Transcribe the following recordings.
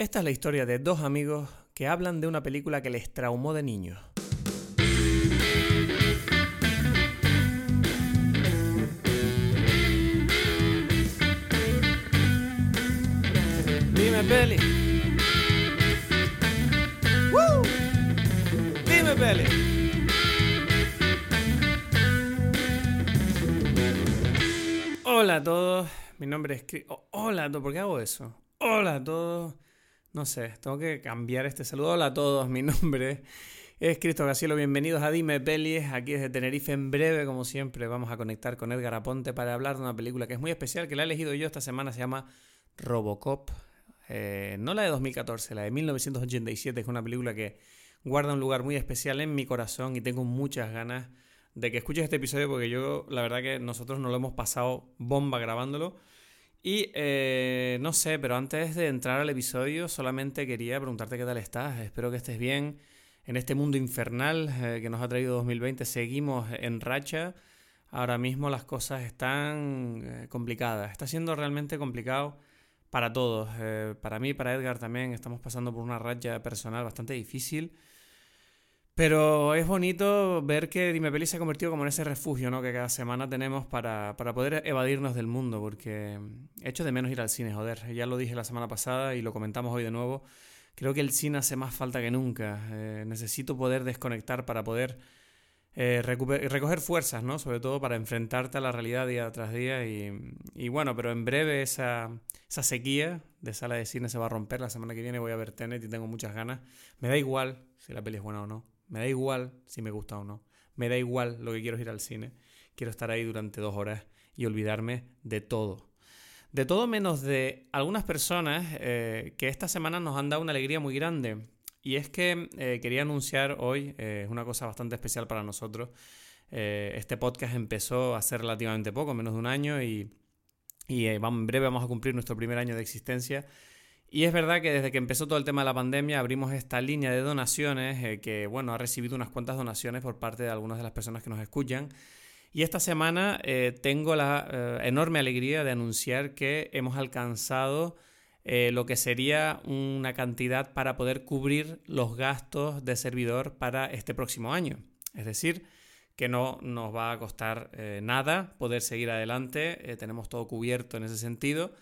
Esta es la historia de dos amigos que hablan de una película que les traumó de niños. Dime, Peli. ¡Woo! Dime, Peli. Hola a todos, mi nombre es. Oh, hola a todos, ¿por qué hago eso? Hola a todos. No sé, tengo que cambiar este saludo. Hola a todos, mi nombre es Cristo Gacielo. Bienvenidos a Dime Pelis, aquí desde Tenerife. En breve, como siempre, vamos a conectar con Edgar Aponte para hablar de una película que es muy especial, que la he elegido yo esta semana, se llama Robocop. Eh, no la de 2014, la de 1987, que es una película que guarda un lugar muy especial en mi corazón y tengo muchas ganas de que escuches este episodio porque yo, la verdad que nosotros nos lo hemos pasado bomba grabándolo. Y eh, no sé, pero antes de entrar al episodio solamente quería preguntarte qué tal estás. Espero que estés bien en este mundo infernal eh, que nos ha traído 2020. Seguimos en racha. Ahora mismo las cosas están eh, complicadas. Está siendo realmente complicado para todos. para mí, para Edgar también. Estamos pasando por una racha personal bastante difícil. Pero es bonito ver que Dime Peli se ha convertido como en ese refugio ¿no? que cada semana tenemos para, para poder evadirnos del mundo, porque echo de menos ir al cine, joder. Ya lo dije la semana pasada y lo comentamos hoy de nuevo. Creo que el cine hace más falta que nunca. Eh, necesito poder desconectar para poder eh, recoger fuerzas, ¿no? Sobre todo para enfrentarte a la realidad día tras día. Y, y, bueno, pero en breve esa, esa sequía de sala de cine se va a romper. La semana que viene voy a ver Tenet y tengo muchas ganas. Me da igual si la peli es buena o no. Me da igual si me gusta o no. Me da igual lo que quiero ir al cine. Quiero estar ahí durante dos horas y olvidarme de todo. De todo menos de algunas personas eh, que esta semana nos han dado una alegría muy grande. Y es que eh, quería anunciar hoy, eh, es una cosa bastante especial para nosotros. este podcast empezó hace relativamente poco, menos de un año, y en breve vamos a cumplir nuestro primer año de existencia. Y es verdad que desde que empezó todo el tema de la pandemia abrimos esta línea de donaciones eh, que, bueno, ha recibido unas cuantas donaciones por parte de algunas de las personas que nos escuchan. Y esta semana eh, tengo la eh, enorme alegría de anunciar que hemos alcanzado lo que sería una cantidad para poder cubrir los gastos de servidor para este próximo año. Es decir, que no nos va a costar nada poder seguir adelante, tenemos todo cubierto en ese sentido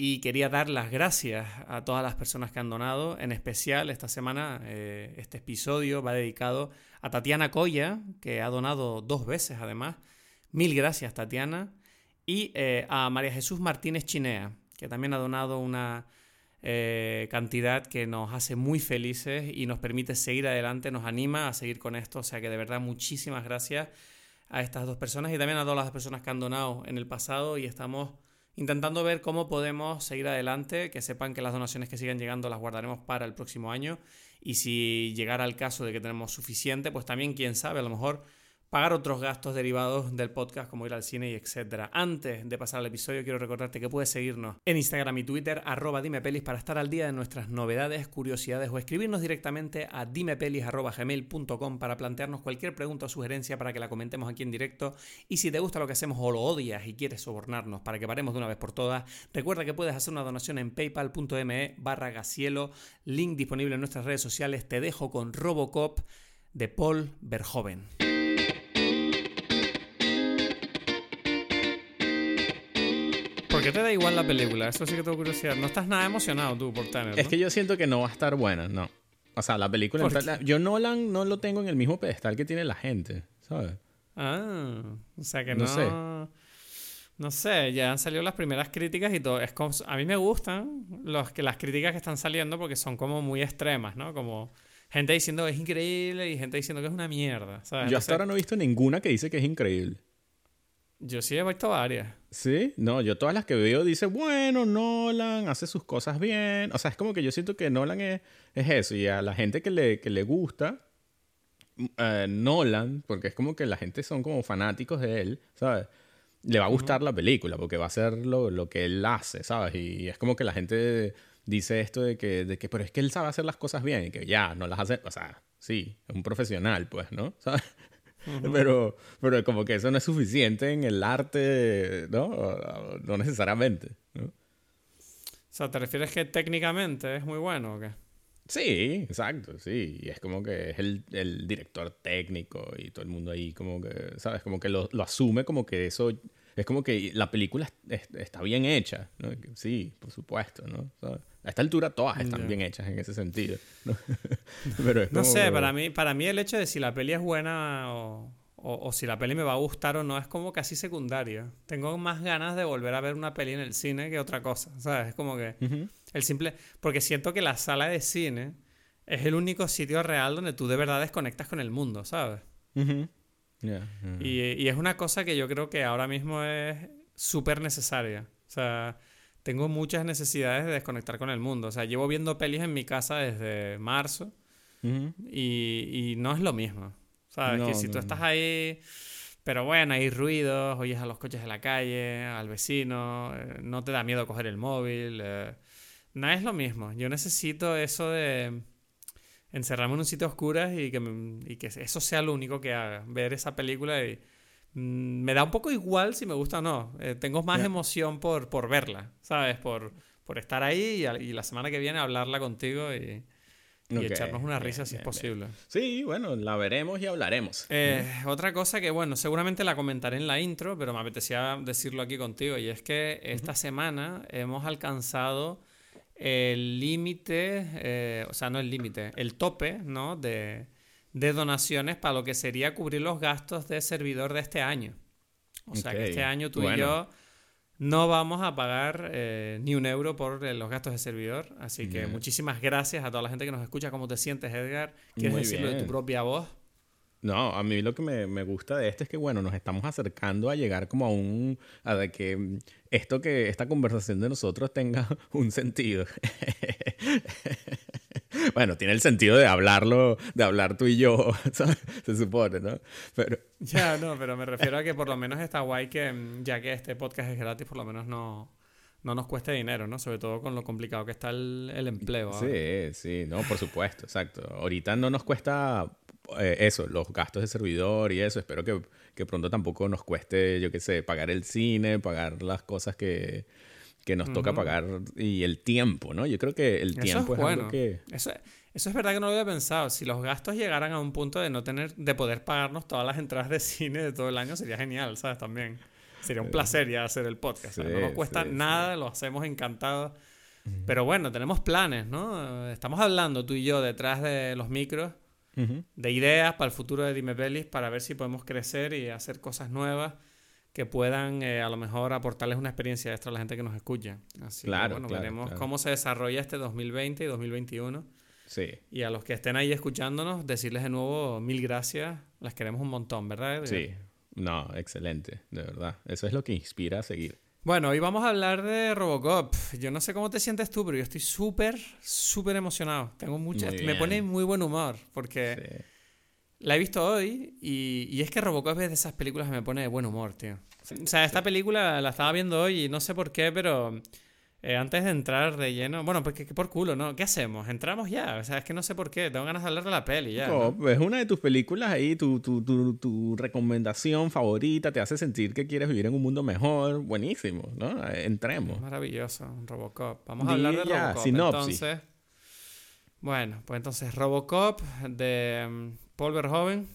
y quería dar las gracias a todas las personas que han donado. En especial esta semana, eh, este episodio va dedicado a Tatiana Coya, que ha donado dos veces además. Mil gracias, Tatiana. Y eh, a María Jesús Martínez Chinea, que también ha donado una eh, cantidad que nos hace muy felices y nos permite seguir adelante, nos anima a seguir con esto. O sea que de verdad muchísimas gracias a estas dos personas y también a todas las personas que han donado en el pasado y estamos intentando ver cómo podemos seguir adelante, que sepan que las donaciones que sigan llegando las guardaremos para el próximo año. Y si llegara el caso de que tenemos suficiente, pues también quién sabe, a lo mejor pagar otros gastos derivados del podcast como ir al cine y etcétera. Antes de pasar al episodio quiero recordarte que puedes seguirnos en Instagram y Twitter arroba dimepelis para estar al día de nuestras novedades, curiosidades o escribirnos directamente a dimepelis.gmail.com para plantearnos cualquier pregunta o sugerencia para que la comentemos aquí en directo y si te gusta lo que hacemos o lo odias y quieres sobornarnos para que paremos de una vez por todas, recuerda que puedes hacer una donación en paypal.me barra gacielo, link disponible en nuestras redes sociales, te dejo con Robocop de Paul Verhoeven. ¿Por qué te da igual la película? Eso sí que tengo curiosidad. No estás nada emocionado tú por Tanner, ¿no? Es que yo siento que no va a estar buena, no. O sea, la película... yo Nolan no lo tengo en el mismo pedestal que tiene la gente, ¿sabes? Ah, o sea que no... No sé. No sé, ya han salido las primeras críticas y todo. Es como, a mí me gustan los, que, las críticas que están saliendo porque son como muy extremas, ¿no? Como gente diciendo que es increíble y gente diciendo que es una mierda. ¿sabes? Yo hasta ahora no he visto ninguna que dice que es increíble. Yo sí he visto varias. Sí, no, yo todas las que veo dice, bueno, Nolan hace sus cosas bien. O sea, es como que yo siento que Nolan es, eso. Y a la gente que le, que le gusta eh, Nolan, porque es como que la gente son como fanáticos de él, ¿sabes? Le va a gustar la película porque va a ser lo, lo, que él hace, ¿sabes? Y es como que la gente dice esto de que, de que, pero es que él sabe hacer las cosas bien y que ya, no las hace, o sea, sí, es un profesional, pues, ¿no? ¿Sabes? pero, pero como que eso no es suficiente en el arte, ¿no? No necesariamente. O sea, ¿te refieres que técnicamente es muy bueno o qué? Sí, exacto, sí. Y es como que es el, el director técnico y todo el mundo ahí como que, ¿sabes? Como que lo, lo asume como que eso... Es como que la película es- está bien hecha, ¿no? Sí, por supuesto, ¿no? Sea, a esta altura todas están Ya. bien hechas en ese sentido. ¿no? Pero es No como- sé, para mí, para mí el hecho de si la peli es buena o, o- o si la peli me va a gustar o no es como casi secundario. Tengo más ganas de volver a ver una peli en el cine que otra cosa, ¿sabes? Es como que Ujú. el simple... Porque siento que la sala de cine es el único sitio real donde tú de verdad desconectas con el mundo, ¿sabes? Ujú. Ya, ya. Y, y es una cosa que yo creo que ahora mismo es súper necesaria. O sea, tengo muchas necesidades de desconectar con el mundo. O sea, llevo viendo pelis en mi casa desde marzo y, y no es lo mismo. ¿Sabes? No, que si no, tú estás ahí, pero bueno, hay ruidos, oyes a los coches de la calle, al vecino, eh, no te da miedo coger el móvil. eh, no es lo mismo. Yo necesito eso de encerrarme en un sitio oscuro y que, me- y que eso sea lo único que haga. Ver esa película y me da un poco igual si me gusta o no. Eh, tengo más emoción por, por verla, ¿sabes? Por, por estar ahí y, a- y la semana que viene hablarla contigo y, echarnos una bien, risa si bien, es posible. Sí, bueno, la veremos y hablaremos. Eh, otra cosa que, bueno, seguramente la comentaré en la intro, pero me apetecía decirlo aquí contigo, y es que esta semana hemos alcanzado el límite, eh, o sea, no el límite, el tope, ¿no? De, de donaciones para lo que sería cubrir los gastos de servidor de este año. O sea, que este año tú y yo no vamos a pagar eh, ni un euro por eh, los gastos de servidor. Así que muchísimas gracias a toda la gente que nos escucha. ¿Cómo te sientes, Edgar? ¿Quieres Muy decirlo de tu propia voz? No, a mí lo que me, me gusta de esto es que, bueno, nos estamos acercando a llegar como a un... a de que esto que, esta conversación de nosotros tenga un sentido. bueno, tiene el sentido de hablarlo, de hablar tú y yo, ¿sabes? se supone, ¿no? Pero, Ya, no, pero me refiero a que por lo menos está guay que, mm, ya que este podcast es gratis, por lo menos no, no nos cueste dinero, ¿no? Sobre todo con lo complicado que está el, el empleo. ahora. sí, sí, no, por supuesto, exacto. Ahorita no nos cuesta eh, eso, los gastos de servidor y eso. Espero que, que pronto tampoco nos cueste, yo qué sé, pagar el cine, pagar las cosas que, que nos toca pagar y el tiempo, ¿no? Yo creo que el Eso tiempo es es, algo bueno. que... Eso, eso es verdad que no lo había pensado. Si los gastos llegaran a un punto de no tener, de poder pagarnos todas las entradas de cine de todo el año, sería genial, ¿sabes? También. Sería un placer ya hacer el podcast. no nos cuesta sí, nada, lo hacemos encantados. Pero bueno, tenemos planes, ¿no? Estamos hablando tú y yo detrás de los micros de ideas para el futuro de Dime Pelis para ver si podemos crecer y hacer cosas nuevas que puedan eh, a lo mejor aportarles una experiencia extra a la gente que nos escucha. Así que, Claro, bueno, claro, veremos claro. cómo se desarrolla este 2020 y 2021. Sí, Y a los que estén ahí escuchándonos, decirles de nuevo mil gracias. Las queremos un montón, ¿verdad? sí. No, excelente, de verdad. Eso es lo que inspira a seguir. Bueno, hoy vamos a hablar de Robocop. Yo no sé cómo te sientes tú, pero yo estoy súper, súper emocionado. Tengo mucha... Muy Me pone muy buen humor porque... Sí. La he visto hoy y, y es que Robocop es de esas películas que me pone de buen humor, tío. O sea, esta película la estaba viendo hoy y no sé por qué, pero eh, antes de entrar de lleno, bueno, pues que, que por culo, ¿no? ¿Qué hacemos? ¿Entramos ya? O sea, es que no sé por qué, tengo ganas de hablar de la peli ya. ¿no? No, es una de tus películas ahí, tu, tu, tu, tu recomendación favorita, te hace sentir que quieres vivir en un mundo mejor. Buenísimo, ¿no? Eh, Entremos. Maravilloso, Robocop. Vamos a hablar de ya, Robocop. sinopsis. Entonces, bueno, pues entonces Robocop de mm, Paul Verhoeven.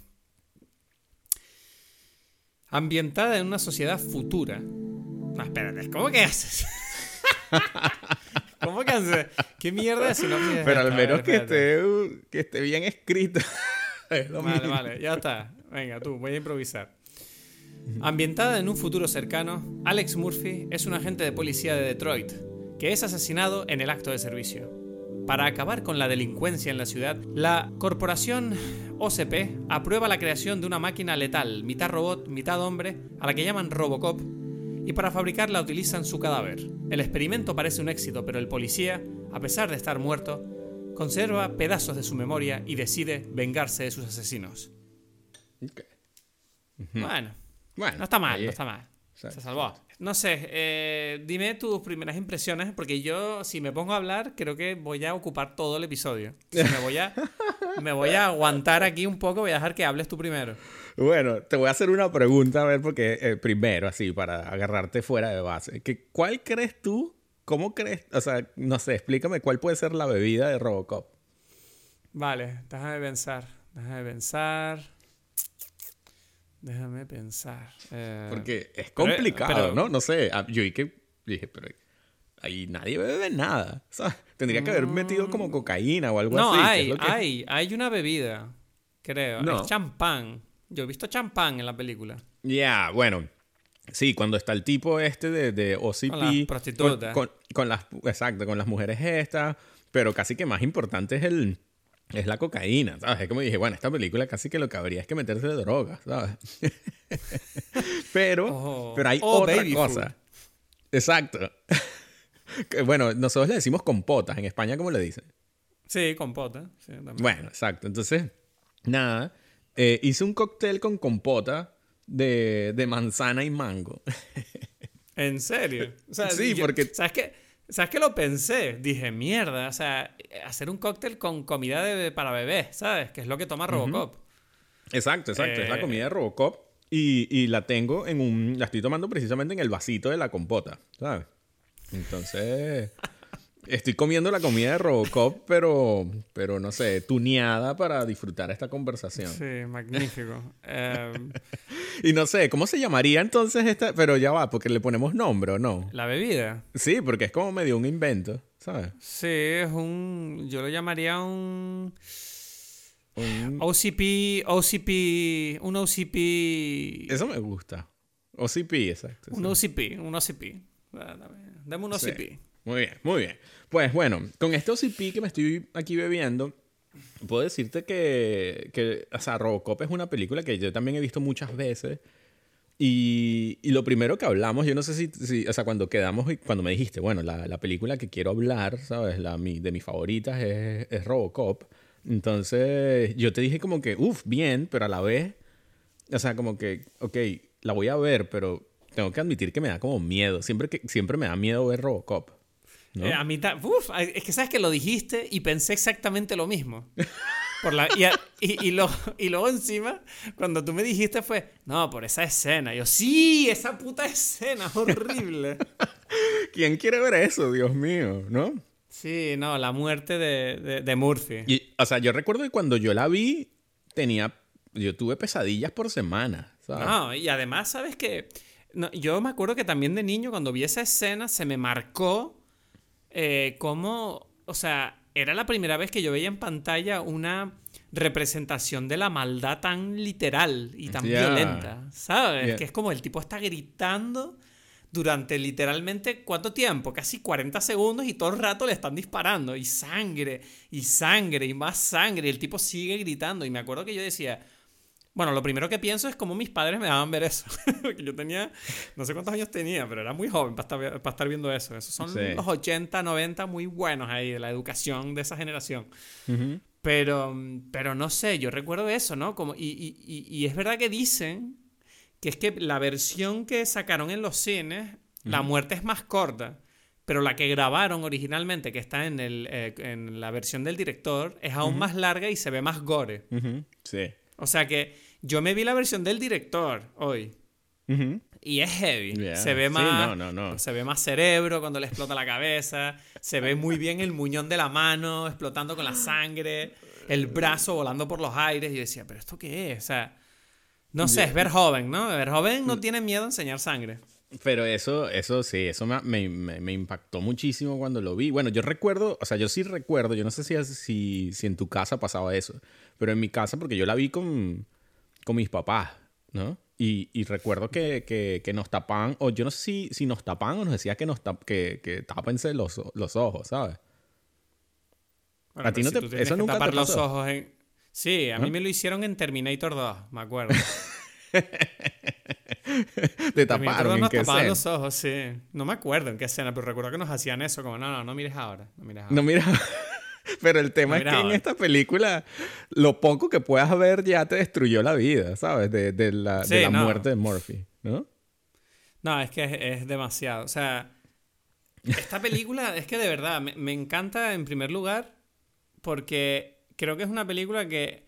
Ambientada en una sociedad futura. No, espérate, ¿cómo que haces? ¿Cómo que haces? ¿Qué mierda de sinopsis es Pero al ver, menos que esté, que esté bien escrito. Es Vale, vale, ya está. Venga, tú, voy a improvisar. Ambientada en un futuro cercano, Alex Murphy es un agente de policía de Detroit que es asesinado en el acto de servicio. Para acabar con la delincuencia en la ciudad, la corporación OCP aprueba la creación de una máquina letal, mitad robot, mitad hombre, a la que llaman Robocop, y para fabricarla utilizan su cadáver. El experimento parece un éxito, pero el policía, a pesar de estar muerto, conserva pedazos de su memoria y decide vengarse de sus asesinos. Bueno, Bueno, no está mal, no es. está mal. Se salvó. No sé, eh, dime tus primeras impresiones, porque yo, si me pongo a hablar, creo que voy a ocupar todo el episodio. O sea, me, voy a, me voy a aguantar aquí un poco, voy a dejar que hables tú primero. Bueno, te voy a hacer una pregunta, a ver, porque eh, primero, así, para agarrarte fuera de base. Que, ¿Cuál crees tú ¿cómo crees? O sea, no sé, explícame cuál puede ser la bebida de Robocop. Vale, déjame pensar. Déjame pensar. Déjame pensar. Eh, Porque es complicado, pero- ¿no? No sé, ah, yo que dije, pero ahí nadie bebe nada. ¿sabes? Tendría que haber metido como cocaína o algo no, así. que hay, que- hay, hay una bebida, creo. No. Es champán. Yo he visto champán en la película. Ya, bueno. Sí, cuando está el tipo este de, de OCP. Con las prostitutas. Con, con- con las, exacto, con las mujeres estas. Pero casi que más importante es el... Es la cocaína, ¿sabes? Es como dije, bueno, esta película casi que lo que habría es que meterse de drogas, ¿sabes? pero, Oh. pero hay Oh, otra cosa. Exacto. Bueno, nosotros le decimos compotas. En España, ¿cómo le dicen? Sí, compota. Sí. Bueno, exacto. Entonces, nada. eh, hice un cóctel con compota de, de manzana y mango. ¿En serio? O sea, Sí, yo- porque- ¿Sabes qué? ¿Sabes qué lo pensé? Dije, mierda, o sea, hacer un cóctel con comida de, para bebés, ¿sabes? Que es lo que toma Robocop. Exacto, exacto. Es la Eh. comida de Robocop. Y, y la tengo en un. La estoy tomando precisamente en el vasito de la compota, ¿sabes? Entonces. Estoy comiendo la comida de Robocop, pero, pero no sé, tuneada para disfrutar esta conversación. Sí, magnífico. Eh, Y no sé, ¿cómo se llamaría entonces esta? Pero ya va, porque le ponemos nombre o no. la bebida. Sí, porque es como medio un invento, ¿sabes? Sí, es un. Yo lo llamaría un. Un- OCP. OCP. Un OCP. Eso me gusta. OCP, exacto. Un sí. OCP. Un OCP. Ah, dame- Dame un Sí. Muy bien, muy bien. Pues bueno, con este OCP que me estoy aquí bebiendo, puedo decirte que, que, o sea, Robocop es una película que yo también he visto muchas veces. Y, y lo primero que hablamos, yo no sé si, si- o sea, cuando quedamos y cuando me dijiste, bueno, la, la película que quiero hablar, ¿sabes? La, mi, de mis favoritas es, es Robocop. Entonces, yo te dije como que, uff, bien, pero a la vez, o sea, como que, ok, la voy a ver, pero tengo que admitir que me da como miedo. Siempre, que, siempre me da miedo ver Robocop. ¿No? Eh, a mí ta- uf, es que sabes que lo dijiste y pensé exactamente lo mismo. Por la, y, a- y, y lo- y luego encima, cuando tú me dijiste fue, no, por esa escena. Yo, sí, esa puta escena, horrible. ¿Quién quiere ver eso, Dios mío? ¿No? Sí, no, la muerte de, de, de Murphy. Y, o sea, yo recuerdo que cuando yo la vi, tenía. Yo tuve pesadillas por semana, ¿sabes? No, y además, ¿sabes qué? No, yo me acuerdo que también de niño, cuando vi esa escena, se me marcó eh, cómo, o sea, era la primera vez que yo veía en pantalla una representación de la maldad tan literal y tan violenta, ¿sabes? Ya. Que es como el tipo está gritando durante literalmente, ¿cuánto tiempo? Casi 40 segundos y todo el rato le están disparando y sangre y sangre y más sangre y el tipo sigue gritando y me acuerdo que yo decía, bueno, lo primero que pienso es cómo mis padres me daban ver eso. Yo tenía, no sé cuántos años tenía, pero era muy joven para estar, para estar viendo eso. Esos son Sí. los 80, 90 muy buenos ahí, de la educación de esa generación. Pero, pero no sé, yo recuerdo eso, ¿no? Como, y, y- y- y es verdad que dicen que es que la versión que sacaron en los cines, la muerte es más corta. Pero la que grabaron originalmente, que está en, el, eh, en la versión del director, es aún más larga y se ve más gore. Sí. O sea que yo me vi la versión del director hoy. Y es heavy. Yeah. Se ve Sí, más. no, no, no. Se ve más cerebro cuando le explota la cabeza. Se ve muy bien el muñón de la mano explotando con la sangre. El brazo volando por los aires. Y yo decía, ¿pero esto qué es? O sea. No sé, es ver joven, ¿no? Ver joven Mm. no tiene miedo a enseñar sangre. Pero eso, eso sí, eso me, me- me- me impactó muchísimo cuando lo vi. Bueno, yo recuerdo, o sea, yo sí recuerdo, yo no sé si, si, si en tu casa pasaba eso, pero en mi casa, porque yo la vi con, con mis papás, ¿no? Y, y recuerdo que, que, que nos tapaban, o yo no sé si, si nos tapaban o nos decía que, nos tap- que, que tápense los, los ojos, ¿sabes? Bueno, ¿A ti no si te- eso nunca te tapar los ojos en... Sí, a mí ¿Ah? me lo hicieron en Terminator 2, me acuerdo. Te Terminator taparon, 2 ¿en qué tapaban los ojos, sí. No me acuerdo en qué escena, pero recuerdo que nos hacían eso, como, no, no, no mires ahora, no mires ahora. No, mira. Pero el tema es que en esta película lo poco que puedas ver ya te destruyó la vida, ¿sabes? De, de la, de Sí, la no. muerte de Murphy, ¿no? No, es que es, es demasiado. O sea, esta película es que de verdad me, me encanta en primer lugar porque creo que es una película que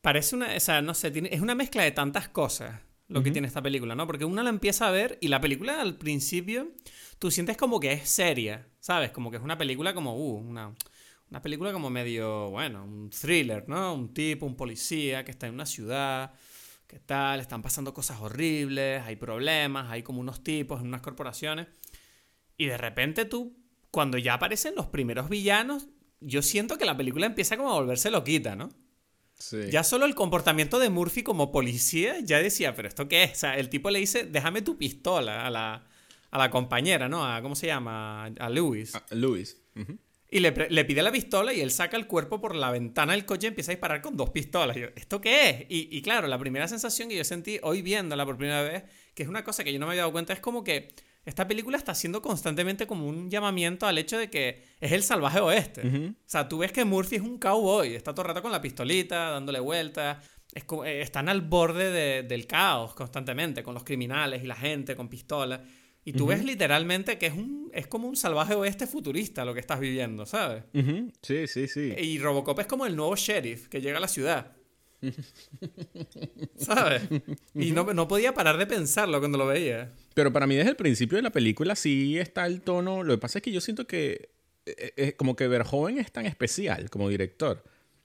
parece una, o sea, no sé, tiene, es una mezcla de tantas cosas. lo que tiene esta película, ¿no? Porque uno la empieza a ver y la película al principio tú sientes como que es seria, ¿sabes? Como que es una película como, uh, una, una película como medio, bueno, un thriller, ¿no? Un tipo, un policía que está en una ciudad, ¿qué tal? Están pasando cosas horribles, hay problemas, hay como unos tipos en unas corporaciones. Y de repente tú, cuando ya aparecen los primeros villanos, yo siento que la película empieza como a volverse loquita, ¿no? Ya solo el comportamiento de Murphy como policía ya decía, pero ¿esto qué es? O sea, el tipo le dice, déjame tu pistola a la, a la compañera, ¿no? A, ¿Cómo se llama? A Lewis. A Lewis. Y le, le, pide la pistola y él saca el cuerpo por la ventana del coche y empieza a disparar con dos pistolas. yo, ¿esto qué es? Y, y claro, la primera sensación que yo sentí hoy viéndola por primera vez, que es una cosa que yo no me había dado cuenta, es como que esta película está haciendo constantemente como un llamamiento al hecho de que es el salvaje oeste. O sea, tú ves que Murphy es un cowboy, está todo el rato con la pistolita, dándole vueltas. Eh, están al borde del caos constantemente, con los criminales y la gente con pistolas. Y tú ves literalmente que es, un, es como un salvaje oeste futurista lo que estás viviendo, ¿sabes? Sí, sí, sí. Y Robocop es como el nuevo sheriff que llega a la ciudad. ¿Sabes? Y no, no, podía parar de pensarlo cuando lo veía. Pero para mí desde el principio de la película sí está el tono. Lo que pasa es que yo siento que es eh, eh, como que Verhoeven es tan especial como director.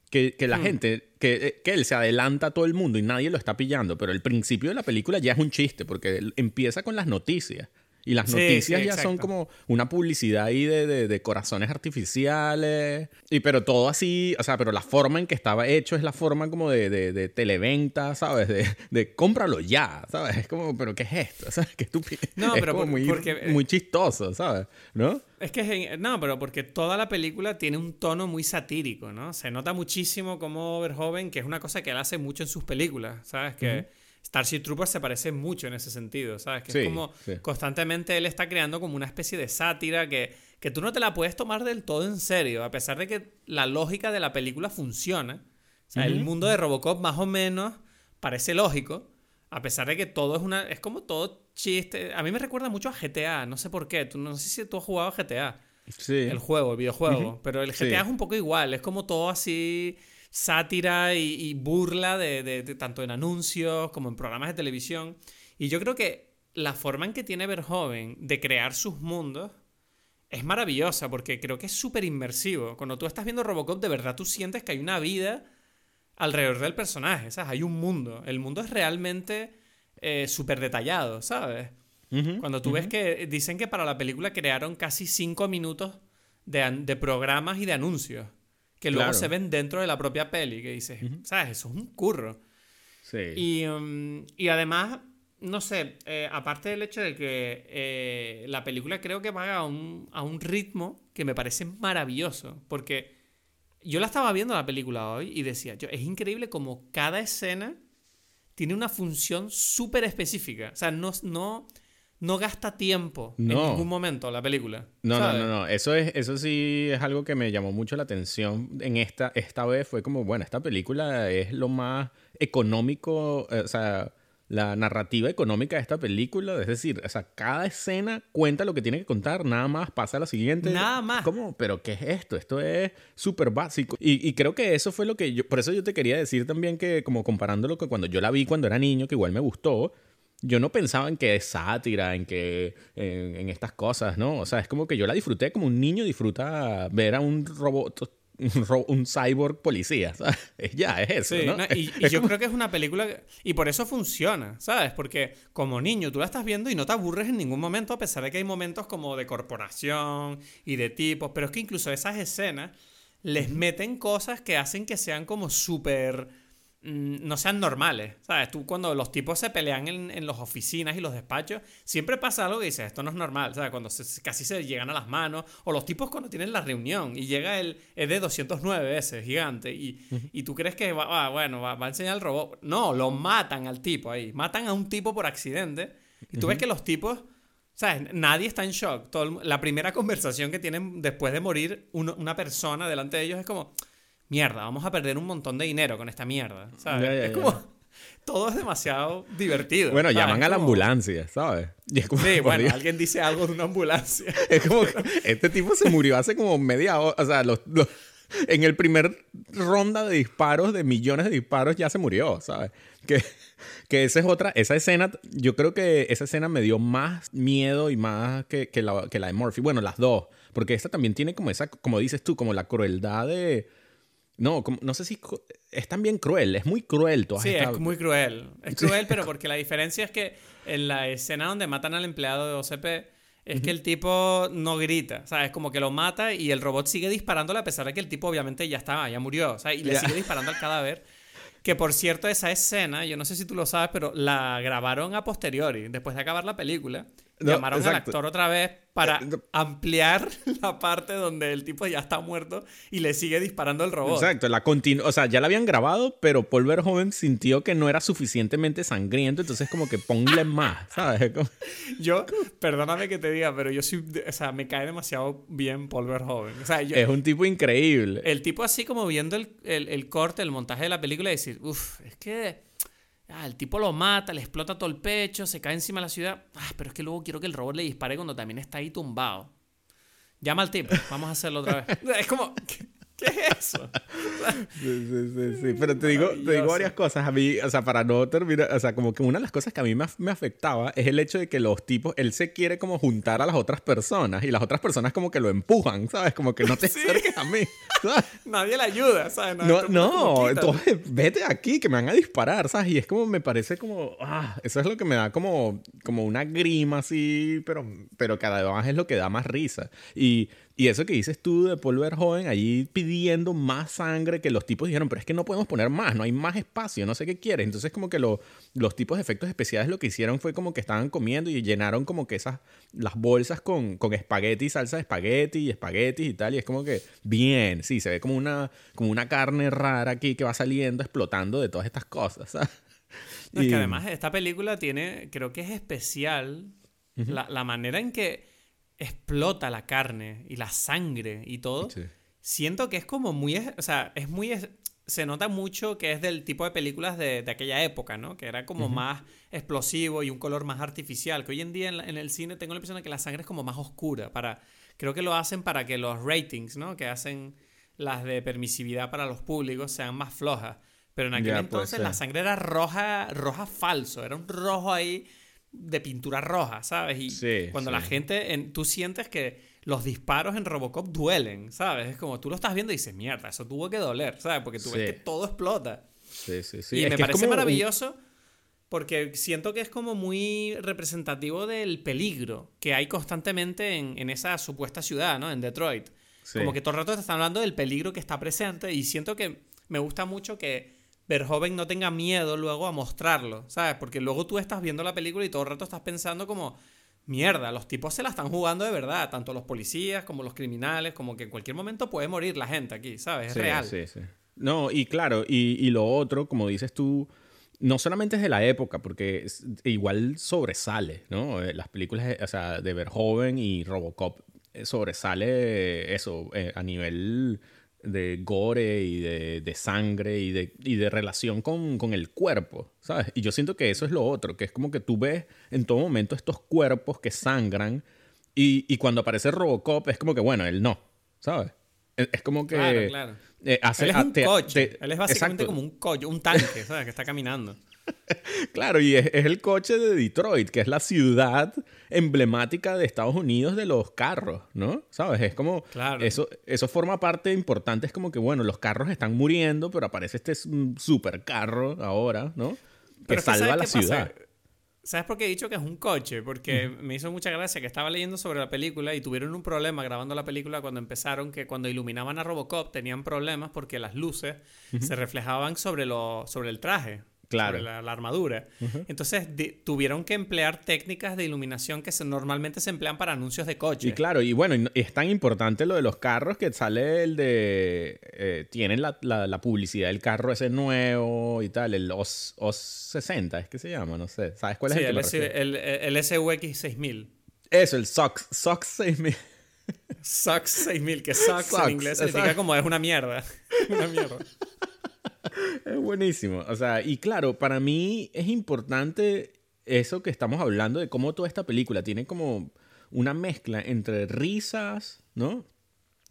Que, que la hmm. gente, que, eh, que, él se adelanta a todo el mundo y nadie lo está pillando, pero el principio de la película ya es un chiste, porque empieza con las noticias. Y las noticias ya son como una publicidad ahí de, de, corazones artificiales. Y pero todo así, o sea, pero la forma en que estaba hecho es la forma como de, de televenta, ¿sabes? De, cómpralo ya, ¿sabes? Es como, pero ¿qué es esto? ¿Sabes? Qué estúpido. No, es pero como muy, porque, muy chistoso, ¿sabes? ¿No? Es que no, pero porque toda la película tiene un tono muy satírico, ¿no? Se nota muchísimo como Verhoeven, que es una cosa que él hace mucho en sus películas, ¿sabes? Que Starship Troopers se parece mucho en ese sentido, ¿sabes? Que es como constantemente él está creando como una especie de sátira que, que tú no te la puedes tomar del todo en serio, a pesar de que la lógica de la película funciona. O sea, el mundo de Robocop más o menos parece lógico, a pesar de que todo es una... Es como todo chiste. A mí me recuerda mucho a GTA, no sé por qué. Tú, no sé si tú has jugado a GTA. Sí. El juego, el videojuego. Pero el GTA es un poco igual, es como todo así sátira y, burla de, tanto en anuncios como en programas de televisión. Y yo creo que la forma en que tiene Verhoeven de crear sus mundos es maravillosa porque creo que es súper inmersivo. Cuando tú estás viendo Robocop, de verdad tú sientes que hay una vida alrededor del personaje, ¿sabes? Hay un mundo. El mundo es realmente eh, súper detallado, ¿sabes? Cuando tú ves que dicen que para la película crearon casi cinco minutos de programas y de anuncios que luego se ven dentro de la propia peli, que dices, ¿sabes? Eso es un curro. Sí. Um, y, además, no sé, eh, aparte del hecho de que eh, la película creo que va a un, a un ritmo que me parece maravilloso, porque yo la estaba viendo la película hoy y decía, yo, es increíble como cada escena tiene una función súper específica. O sea, no, no, no gasta tiempo en ningún momento la película. No, no, no, no. Eso, es, eso sí es algo que me llamó mucho la atención en esta, esta vez. Fue como, bueno, esta película es lo más económico, eh, o sea, la narrativa económica de esta película. Es decir, o sea, cada escena cuenta lo que tiene que contar, nada más pasa a la siguiente. Nada más. ¿Cómo? ¿Pero qué es esto? Esto es súper básico. Y, y, creo que eso fue lo que yo, por eso yo te quería decir también que, como comparándolo con cuando yo la vi cuando era niño, que igual me gustó yo no pensaba en que es sátira, en que en, estas cosas, ¿no? O sea, es como que yo la disfruté como un niño disfruta ver a un robot un, cyborg policía, ¿sabes? Ya, es eso, ¿no? y, yo creo que es una película y por eso funciona, ¿sabes? Porque como niño tú la estás viendo y no te aburres en ningún momento, a pesar de que hay momentos como de corporación y de tipos, pero es que incluso esas escenas les meten cosas que hacen que sean como súper no sean normales. ¿Sabes? Tú cuando los tipos se pelean en, en las oficinas y los despachos, siempre pasa algo que dices, esto no es normal. ¿Sabes? Cuando casi se llegan a las manos. O los tipos cuando tienen la reunión y llega el de 209 ese gigante. Y, y tú crees que va, bueno, va, a enseñar el robot. No, lo matan al tipo ahí. Matan a un tipo por accidente. Y tú ves que los tipos... ¿Sabes? Nadie está en shock. la primera conversación que tienen después de morir una persona delante de ellos es como mierda, vamos a perder un montón de dinero con esta mierda, ¿sabes? es como... Todo es demasiado divertido. Bueno, llaman a la ambulancia, ¿sabes? sí, bueno, alguien dice algo de una ambulancia. Es como que este tipo se murió hace como media hora, o sea, los, en el primer ronda de disparos, de millones de disparos, ya se murió, ¿sabes? Que, que esa es otra, esa escena, yo creo que esa escena me dio más miedo y más que, que, la, que la de Murphy. Bueno, las dos, porque esta también tiene como esa, como dices tú, como la crueldad de... No, como, no sé si es también cruel, es muy cruel. Toda sí, es muy cruel. Es cruel, pero porque la diferencia es que en la escena donde matan al empleado de OCP, es que el tipo no grita, o sea, es como que lo mata y el robot sigue disparándole a pesar de que el tipo obviamente ya estaba, ya murió, o sea, y le sigue disparando al cadáver. Que por cierto, esa escena, yo no sé si tú lo sabes, pero la grabaron a posteriori, después de acabar la película. Llamaron al actor otra vez para eh, ampliar la parte donde el tipo ya está muerto y le sigue disparando el robot. Exacto, la o sea, ya la habían grabado, pero Paul Verhoeven sintió que no era suficientemente sangriento, entonces como que ponle más, ¿sabes? Yo, perdóname que te diga, pero yo sí, o sea, me cae demasiado bien Paul Verhoeven. O sea, es un tipo increíble. El tipo así como viendo el, el, el corte, el montaje de la película y decir, uff, es que Ah, el tipo lo mata, le explota todo el pecho, se cae encima de la ciudad. Ah, pero es que luego quiero que el robot le dispare cuando también está ahí tumbado. Llama al tipo, vamos a hacerlo otra vez. Es como, ¿Qué es eso? Sí, sí, sí, Pero te digo, te digo varias cosas. A mí, o sea, para no terminar, o sea, como que una de las cosas que a mí me, me, afectaba es el hecho de que los tipos, él se quiere como juntar a las otras personas y las otras personas como que lo empujan, ¿sabes? Como que no te acerques a mí. Nadie le ayuda, ¿sabes? No, no, entonces vete aquí que me van a disparar, ¿sabes? Y es como, me parece como, ah, eso es lo que me da como, como una grima así, pero, pero cada vez más es lo que da más risa. Y y eso que dices tú de Paul Verhoeven allí pidiendo más sangre que los tipos dijeron, pero es que no podemos poner más, no hay más espacio, no sé qué quieres. Entonces como que los tipos de efectos especiales lo que hicieron fue como que estaban comiendo y llenaron como que esas, las bolsas con, con espagueti, salsa de espagueti y espaguetis y tal. Y es como que bien, sí, se ve como una, como una carne rara aquí que va saliendo, explotando de todas estas cosas. No, Es que además esta película tiene, creo que es especial la, la manera en que explota la carne y la sangre y todo, siento que es como muy, o sea, es muy, se nota mucho que es del tipo de películas de, aquella época, ¿no? Que era como más explosivo y un color más artificial, que hoy en día en, el cine tengo la impresión de que la sangre es como más oscura, para, creo que lo hacen para que los ratings, ¿no? Que hacen las de permisividad para los públicos sean más flojas. Pero en aquel entonces la sangre era roja, roja falso, era un rojo ahí de pintura roja, ¿sabes? Y cuando la gente, en, tú sientes que los disparos en Robocop duelen, ¿sabes? Es como tú lo estás viendo y dices, mierda, eso tuvo que doler, ¿sabes? Porque tú ves que todo explota. Sí, sí, sí. Y me parece maravilloso porque siento que es como muy representativo del peligro que hay constantemente en, en esa supuesta ciudad, ¿no? En Detroit. Como que todo el rato te están hablando del peligro que está presente y siento que me gusta mucho que Verhoeven no tenga miedo luego a mostrarlo, ¿sabes? Porque luego tú estás viendo la película y todo el rato estás pensando como, mierda, los tipos se la están jugando de verdad, tanto los policías como los criminales, como que en cualquier momento puede morir la gente aquí, ¿sabes? Es real. Sí, sí. No, y claro, y, lo otro, como dices tú, no solamente es de la época, porque igual sobresale, ¿no? Eh, las películas o sea, de Verhoeven y Robocop eh, sobresale eso eh, a nivel de gore y de, sangre y de, y de relación con, con, el cuerpo, ¿sabes? Y yo siento que eso es lo otro, que es como que tú ves en todo momento estos cuerpos que sangran y, y cuando aparece Robocop es como que, bueno, él no, ¿sabes? Es como que... Claro, claro. Eh, él es un coche. él es básicamente como un coche, un tanque, ¿sabes? Que está caminando. claro, y es, el coche de Detroit, que es la ciudad emblemática de Estados Unidos de los carros, ¿no? ¿Sabes? Es como. Claro. Eso, eso forma parte importante. Es como que, bueno, los carros están muriendo, pero aparece este super carro ahora, ¿no? Que salva la ciudad. ¿Sabes por qué he dicho que es un coche? Porque me hizo mucha gracia que estaba leyendo sobre la película y tuvieron un problema grabando la película cuando empezaron, que cuando iluminaban a Robocop tenían problemas porque las luces se reflejaban sobre, lo, sobre el traje claro. la, armadura. Entonces tuvieron que emplear técnicas de iluminación que normalmente se emplean para anuncios de coche. Y claro, y bueno, es tan importante lo de los carros que sale el de... Eh, tienen la, la, publicidad del carro ese nuevo y tal, el OS, 60 es que se llama, no sé. ¿Sabes cuál es el, el, el, SUX 6000. Eso, el SOX, SOX 6000. SOX 6000, que SOX, en inglés significa como es una mierda. una mierda. es buenísimo. O sea, y claro, para mí es importante eso que estamos hablando de cómo toda esta película tiene como una mezcla entre risas, ¿no?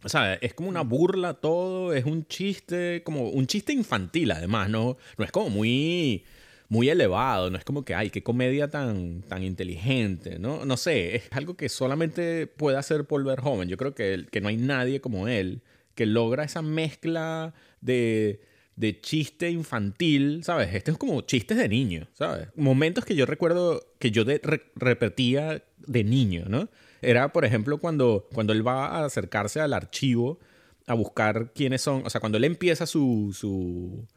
O sea, es como una burla todo, es un chiste, como un chiste infantil además, ¿no? No es como muy, muy elevado, no es como que, ay, qué comedia tan, tan inteligente, ¿no? No sé, es algo que solamente puede hacer Paul Verhoeven. Yo creo que, que no hay nadie como él que logra esa mezcla de, de chiste infantil, ¿sabes? Este es como chistes de niño, ¿sabes? Momentos que yo recuerdo que yo de, repetía de niño, ¿no? Era, por ejemplo, cuando, cuando él va a acercarse al archivo a buscar quiénes son, o sea, cuando él empieza su... su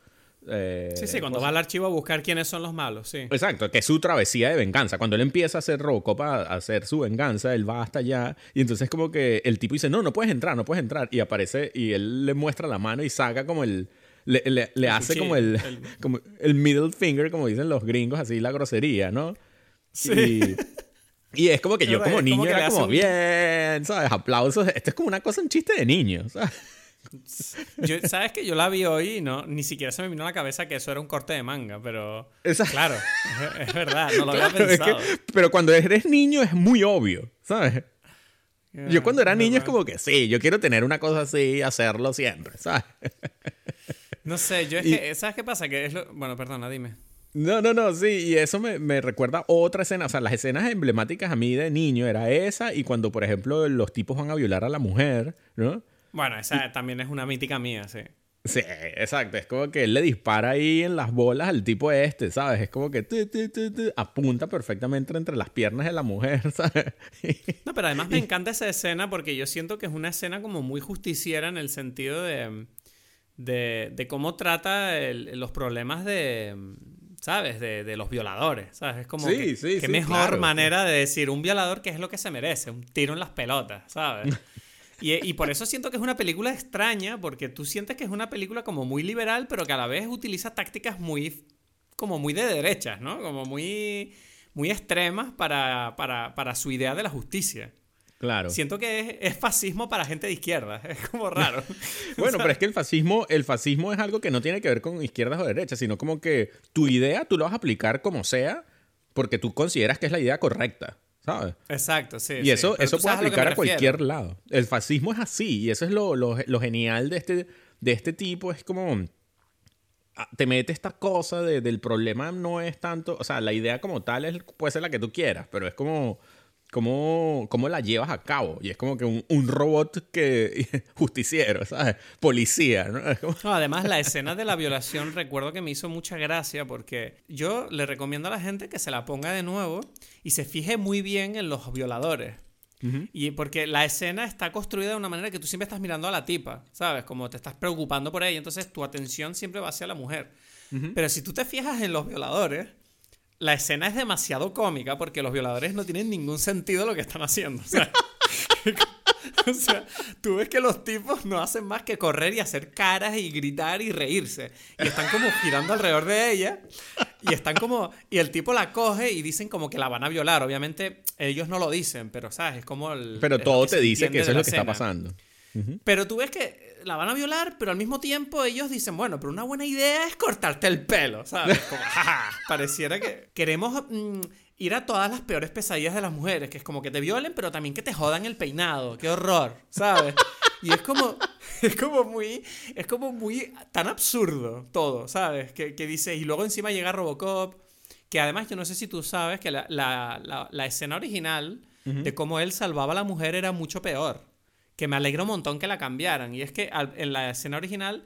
eh, sí, sí, cuando va al archivo a buscar quiénes son los malos, sí. Exacto, que es su travesía de venganza. Cuando él empieza a hacer Robocop, a hacer su venganza, él va hasta allá y entonces como que el tipo dice, no, no puedes entrar, no puedes entrar. Y aparece y él le muestra la mano y saca como el... Le, le, hace como el, como el middle finger, como dicen los gringos, así la grosería, ¿no? Sí. Y es como que yo como niño era como, bien, ¿sabes? Aplausos. Esto es como una cosa, un chiste de niño, ¿sabes? Sabes que yo la vi hoy y no, ni siquiera se me vino a la cabeza que eso era un corte de manga, pero. Claro, es, verdad, no lo había pensado. pero cuando eres niño es muy obvio, ¿sabes? yo cuando era niño es como que sí, yo quiero tener una cosa así, hacerlo siempre, ¿sabes? No sé, yo es que, ¿sabes qué pasa? Que es lo... Bueno, perdona, dime. No, no, no, sí, y eso me, me, recuerda otra escena, o sea, las escenas emblemáticas a mí de niño era esa y cuando, por ejemplo, los tipos van a violar a la mujer, ¿no? Bueno, esa también es una mítica mía, sí. Sí, exacto, es como que él le dispara ahí en las bolas al tipo este, ¿sabes? Es como que apunta perfectamente entre las piernas de la mujer, ¿sabes? no, pero además me encanta esa escena porque yo siento que es una escena como muy justiciera en el sentido de, de, de cómo trata los problemas de ¿sabes? De, de, los violadores, ¿sabes? Es como sí, que, mejor manera de decir un violador que es lo que se merece, un tiro en las pelotas, ¿sabes? Y, y, por eso siento que es una película extraña, porque tú sientes que es una película como muy liberal, pero que a la vez utiliza tácticas muy, como muy de derechas, ¿no? Como muy, muy extremas para, para, para su idea de la justicia. Claro. Siento que es, fascismo para gente de izquierda. Es como raro. bueno, pero es que el fascismo, el fascismo es algo que no tiene que ver con izquierdas o derechas, sino como que tu idea tú la vas a aplicar como sea porque tú consideras que es la idea correcta. ¿Sabes? Exacto, sí. Y eso, eso puede aplicar a, cualquier lado. El fascismo es así, y eso es lo, lo, genial de este, de este tipo. Es como ah, te mete esta cosa de, del problema no es tanto, o sea, la idea como tal es, puede ser la que tú quieras, pero es como cómo, cómo la llevas a cabo. Y es como que un, un robot que justiciero, ¿sabes? Policía, ¿no? ¿no? Además, la escena de la violación recuerdo que me hizo mucha gracia porque yo le recomiendo a la gente que se la ponga de nuevo y se fije muy bien en los violadores. Y porque la escena está construida de una manera que tú siempre estás mirando a la tipa, ¿sabes? Como te estás preocupando por ella, entonces tu atención siempre va hacia la mujer. Pero si tú te fijas en los violadores, la escena es demasiado cómica porque los violadores no tienen ningún sentido lo que están haciendo. O sea, tú ves que los tipos no hacen más que correr y hacer caras y gritar y reírse. Y están como girando alrededor de ella. Y están como. Y el tipo la coge y dicen como que la van a violar. Obviamente, ellos no lo dicen, pero ¿sabes? Es como el. Pero todo te dice que eso es lo que está pasando. Pero tú ves que la van a violar, pero al mismo tiempo ellos dicen, bueno, pero una buena idea es cortarte el pelo, ¿sabes? Como, pareciera que queremos mm, ir a todas las peores pesadillas de las mujeres, que es como que te violen, pero también que te jodan el peinado, qué horror, ¿sabes? Y es como, es como muy, es como muy, tan absurdo todo, ¿sabes? Que, que dice, y luego encima llega Robocop, que además yo no sé si tú sabes que la, la, la, escena original de cómo él salvaba a la mujer era mucho peor que me alegra un montón que la cambiaran. Y es que en la escena original,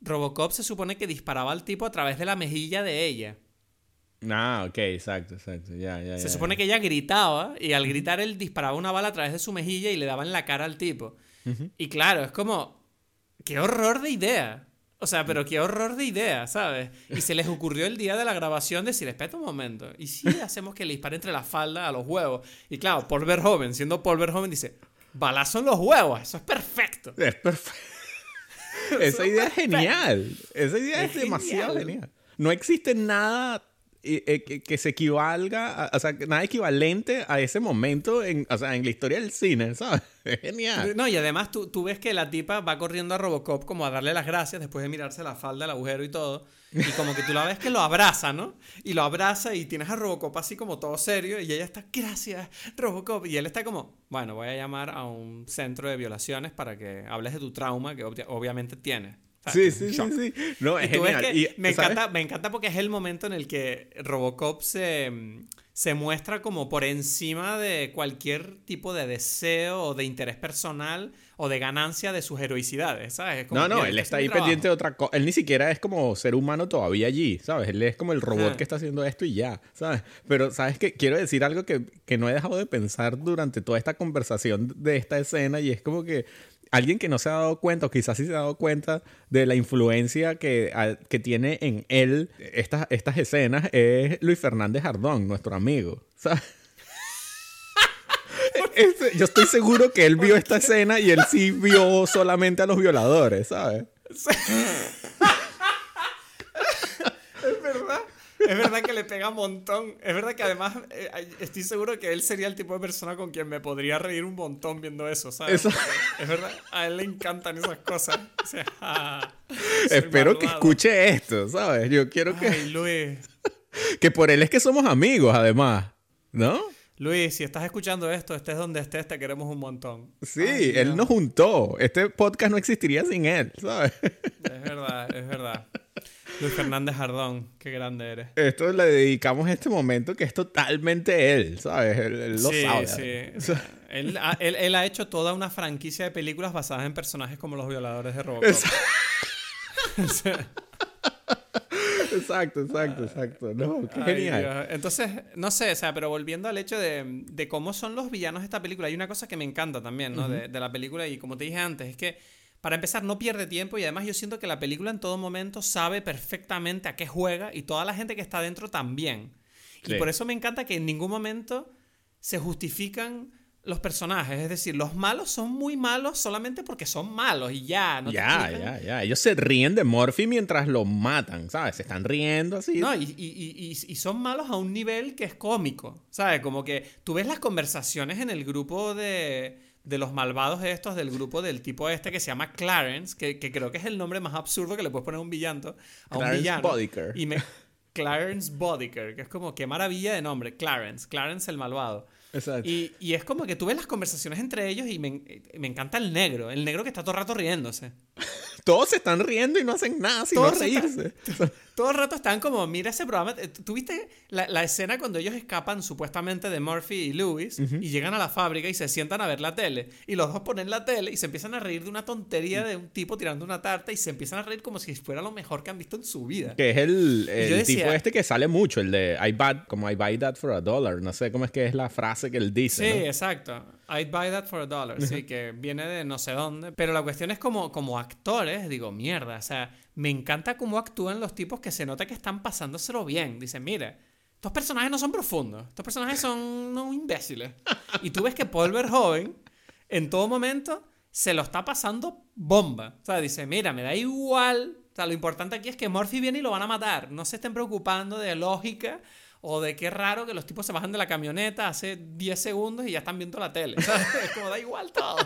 Robocop se supone que disparaba al tipo a través de la mejilla de ella. Ah, ok, exacto, exacto. Ya, ya, se supone que ella gritaba y al gritar él disparaba una bala a través de su mejilla y le daba en la cara al tipo. Y claro, es como, qué horror de idea. O sea, pero qué horror de idea, ¿sabes? Y se les ocurrió el día de la grabación decir, espera un momento, ¿y si hacemos que le dispare entre la falda a los huevos? Y claro, Paul Verhoeven, siendo Paul Verhoeven, dice, balazo en los huevos. Eso es perfecto. Es perfecto. Esa idea es genial. Esa idea es, demasiado genial. No existe nada eh, que, se equivalga, o sea, nada equivalente a ese momento en, o sea, en la historia del cine, ¿sabes? Es genial. No, y además tú, tú ves que la tipa va corriendo a Robocop como a darle las gracias después de mirarse la falda, el agujero y todo. Y como que tú la ves que lo abraza, ¿no? Y lo abraza y tienes a Robocop así como todo serio y ella está, gracias, Robocop. Y él está como, bueno, voy a llamar a un centro de violaciones para que hables de tu trauma que obviamente tienes. Sí, sí, sí, sí. No, es genial. me, encanta, me encanta porque es el momento en el que Robocop se, se muestra como por encima de cualquier tipo de deseo o de interés personal o de ganancia de sus heroicidades, ¿sabes? no, no, él está ahí pendiente de otra cosa. Él ni siquiera es como ser humano todavía allí, ¿sabes? Él es como el robot que está haciendo esto y ya, ¿sabes? Pero, ¿sabes qué? Quiero decir algo que, que no he dejado de pensar durante toda esta conversación de esta escena y es como que alguien que no se ha dado cuenta, o quizás sí se ha dado cuenta de la influencia que, que tiene en él estas, estas escenas, es Luis Fernández Ardón, nuestro amigo. Este, yo estoy seguro que él vio esta escena y él sí vio solamente a los violadores, ¿sabes? Es verdad que le pega un montón. Es verdad que además eh, estoy seguro que él sería el tipo de persona con quien me podría reír un montón viendo eso, ¿sabes? Es verdad, a él le encantan esas cosas. Espero que escuche esto, ¿sabes? Yo quiero que... Ay, Luis. que por él es que somos amigos, además, ¿no? Luis, si estás escuchando esto, estés donde estés, te queremos un montón. Sí, él nos juntó. Este podcast no existiría sin él, ¿sabes? Es verdad, es verdad. Luis Fernández Jardón, qué grande eres. Esto le dedicamos este momento que es totalmente él, ¿sabes? Él, lo sí, sabe. Sí, él, ha, él, ha hecho toda una franquicia de películas basadas en personajes como los violadores de Robocop. Exacto, exacto, exacto. No, qué genial. Entonces, no sé, o sea, pero volviendo al hecho de, de, cómo son los villanos de esta película, hay una cosa que me encanta también, ¿no? de, de la película, y como te dije antes, es que para empezar, no pierde tiempo y además yo siento que la película en todo momento sabe perfectamente a qué juega y toda la gente que está dentro también. Y por eso me encanta que en ningún momento se justifican los personajes. Es decir, los malos son muy malos solamente porque son malos y ya. ¿no ya, ya, ya. Ellos se ríen de Morphy mientras lo matan, ¿sabes? Se están riendo así. No, y, y, y, y, son malos a un nivel que es cómico, ¿sabes? Como que tú ves las conversaciones en el grupo de de los malvados estos del grupo del tipo este que se llama Clarence, que, creo que es el nombre más absurdo que le puedes poner a un villano. A Clarence un villano. Bodiker. Y me, Clarence Bodiker, que es como, qué maravilla de nombre, Clarence, Clarence el malvado. Exacto. Y, y, es como que tú ves las conversaciones entre ellos y me, me encanta el negro, el negro que está todo el rato riéndose. Todos se están riendo y no hacen nada sino reírse. todo el rato están como, mira ese programa. Eh, ¿Tuviste la, la escena cuando ellos escapan supuestamente de Murphy y Lewis y llegan a la fábrica y se sientan a ver la tele? Y los dos ponen la tele y se empiezan a reír de una tontería de un tipo tirando una tarta y se empiezan a reír como si fuera lo mejor que han visto en su vida. Que es el, el tipo este que sale mucho, el de I buy, como I buy that for a dollar. No sé cómo es que es la frase que él dice. Sí, exacto. I'd buy that for a dollar. Sí, que viene de no sé dónde. Pero la cuestión es como, como actores, digo, mierda. O sea, me encanta cómo actúan los tipos que se nota que están pasándoselo bien. Dicen, mire, estos personajes no son profundos. Estos personajes son no, imbéciles. Y tú ves que Paul Verhoeven, en todo momento, se lo está pasando bomba. O sea, dice, mira, me da igual. O sea, lo importante aquí es que Murphy viene y lo van a matar. No se estén preocupando de lógica o de qué raro que los tipos se bajan de la camioneta hace 10 segundos y ya están viendo la tele. Es como da igual todo.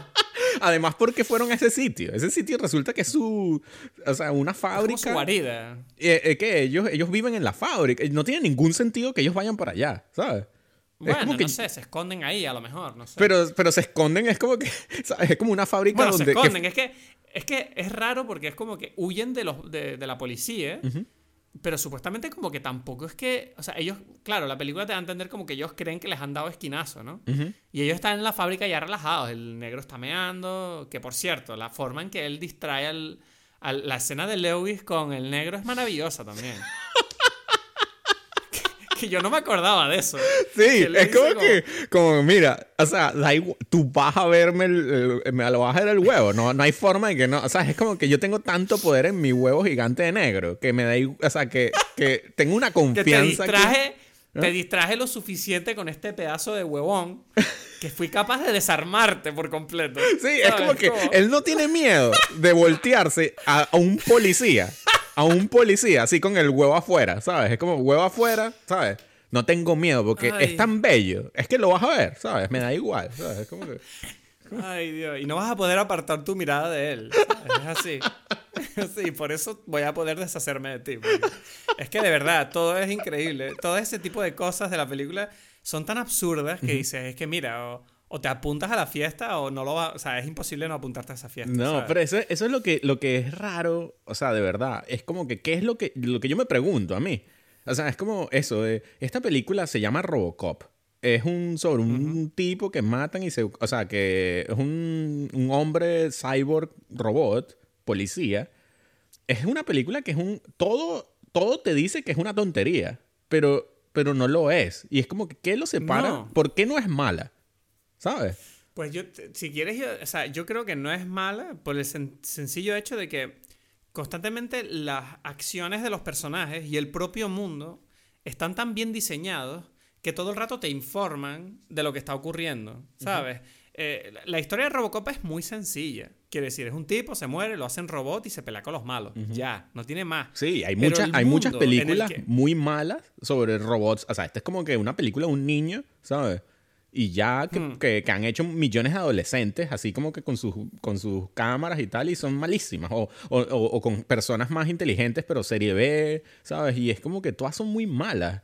Además, porque fueron a ese sitio? Ese sitio resulta que es su. O sea, una fábrica. Es su guarida. Eh, eh, que ellos, ellos viven en la fábrica. No tiene ningún sentido que ellos vayan para allá, ¿sabes? Bueno, no sé, se esconden ahí a lo mejor, no sé. Pero, pero se esconden, es como que. Es como una fábrica bueno, donde. Se esconden, es que. Es que es raro porque es como que huyen de, los, de, la policía. Pero supuestamente como que tampoco es que, o sea, ellos, claro, la película te da a entender como que ellos creen que les han dado esquinazo, ¿no? Y ellos están en la fábrica ya relajados, el negro está meando, que por cierto, la forma en que él distrae al, la escena de Lewis con el negro es maravillosa también. que yo no me acordaba de eso. Sí, es como, que, como, mira, o sea, tú vas a verme, el, me lo vas a ver el huevo, no, no hay forma de que no, o sea, es como que yo tengo tanto poder en mi huevo gigante de negro, que me da, o sea, que, que tengo una confianza. que te distraje, te distraje lo suficiente con este pedazo de huevón que fui capaz de desarmarte por completo. Sí, es como que él no tiene miedo de voltearse a, a un policía a un policía así con el huevo afuera, ¿sabes? Es como huevo afuera, ¿sabes? No tengo miedo porque Ay. es tan bello. Es que lo vas a ver, ¿sabes? Me da igual, ¿sabes? Es como que... Ay, Dios. Y no vas a poder apartar tu mirada de él. Es así. Sí, por eso voy a poder deshacerme de ti. Es que de verdad, todo es increíble. Todo ese tipo de cosas de la película son tan absurdas que dices, es que mira, o, o te apuntas a la fiesta o no lo vas... O sea, es imposible no apuntarte a esa fiesta. No, ¿sabes? pero eso, eso es lo que, lo que es raro, o sea, de verdad. Es como que, ¿qué es lo que, lo que yo me pregunto a mí? O sea, es como eso, de, esta película se llama Robocop. Es un sobre un tipo que matan y se... O sea, que es un, un hombre cyborg robot, policía. Es una película que es un... Todo, todo te dice que es una tontería, pero, pero no lo es. Y es como que, ¿qué lo separa? No. ¿Por qué no es mala? ¿Sabes? Pues yo, si quieres, yo- o sea, yo creo que no es mala por el sen- sencillo hecho de que constantemente las acciones de los personajes y el propio mundo están tan bien diseñados que todo el rato te informan de lo que está ocurriendo, ¿sabes? Eh, la- historia de Robocop es muy sencilla. Quiere decir, es un tipo, se muere, lo hacen robot y se pelea con los malos. Ya, no tiene más. Sí, hay, muchas hay muchas películas que- muy malas sobre robots. O sea, esta es como que una película de un niño, ¿sabes? Y ya que, Hmm. que- que han hecho millones de adolescentes, así como que con sus, con sus cámaras y tal, y son malísimas. O, o- con personas más inteligentes, pero serie B, ¿sabes? Y es como que todas son muy malas.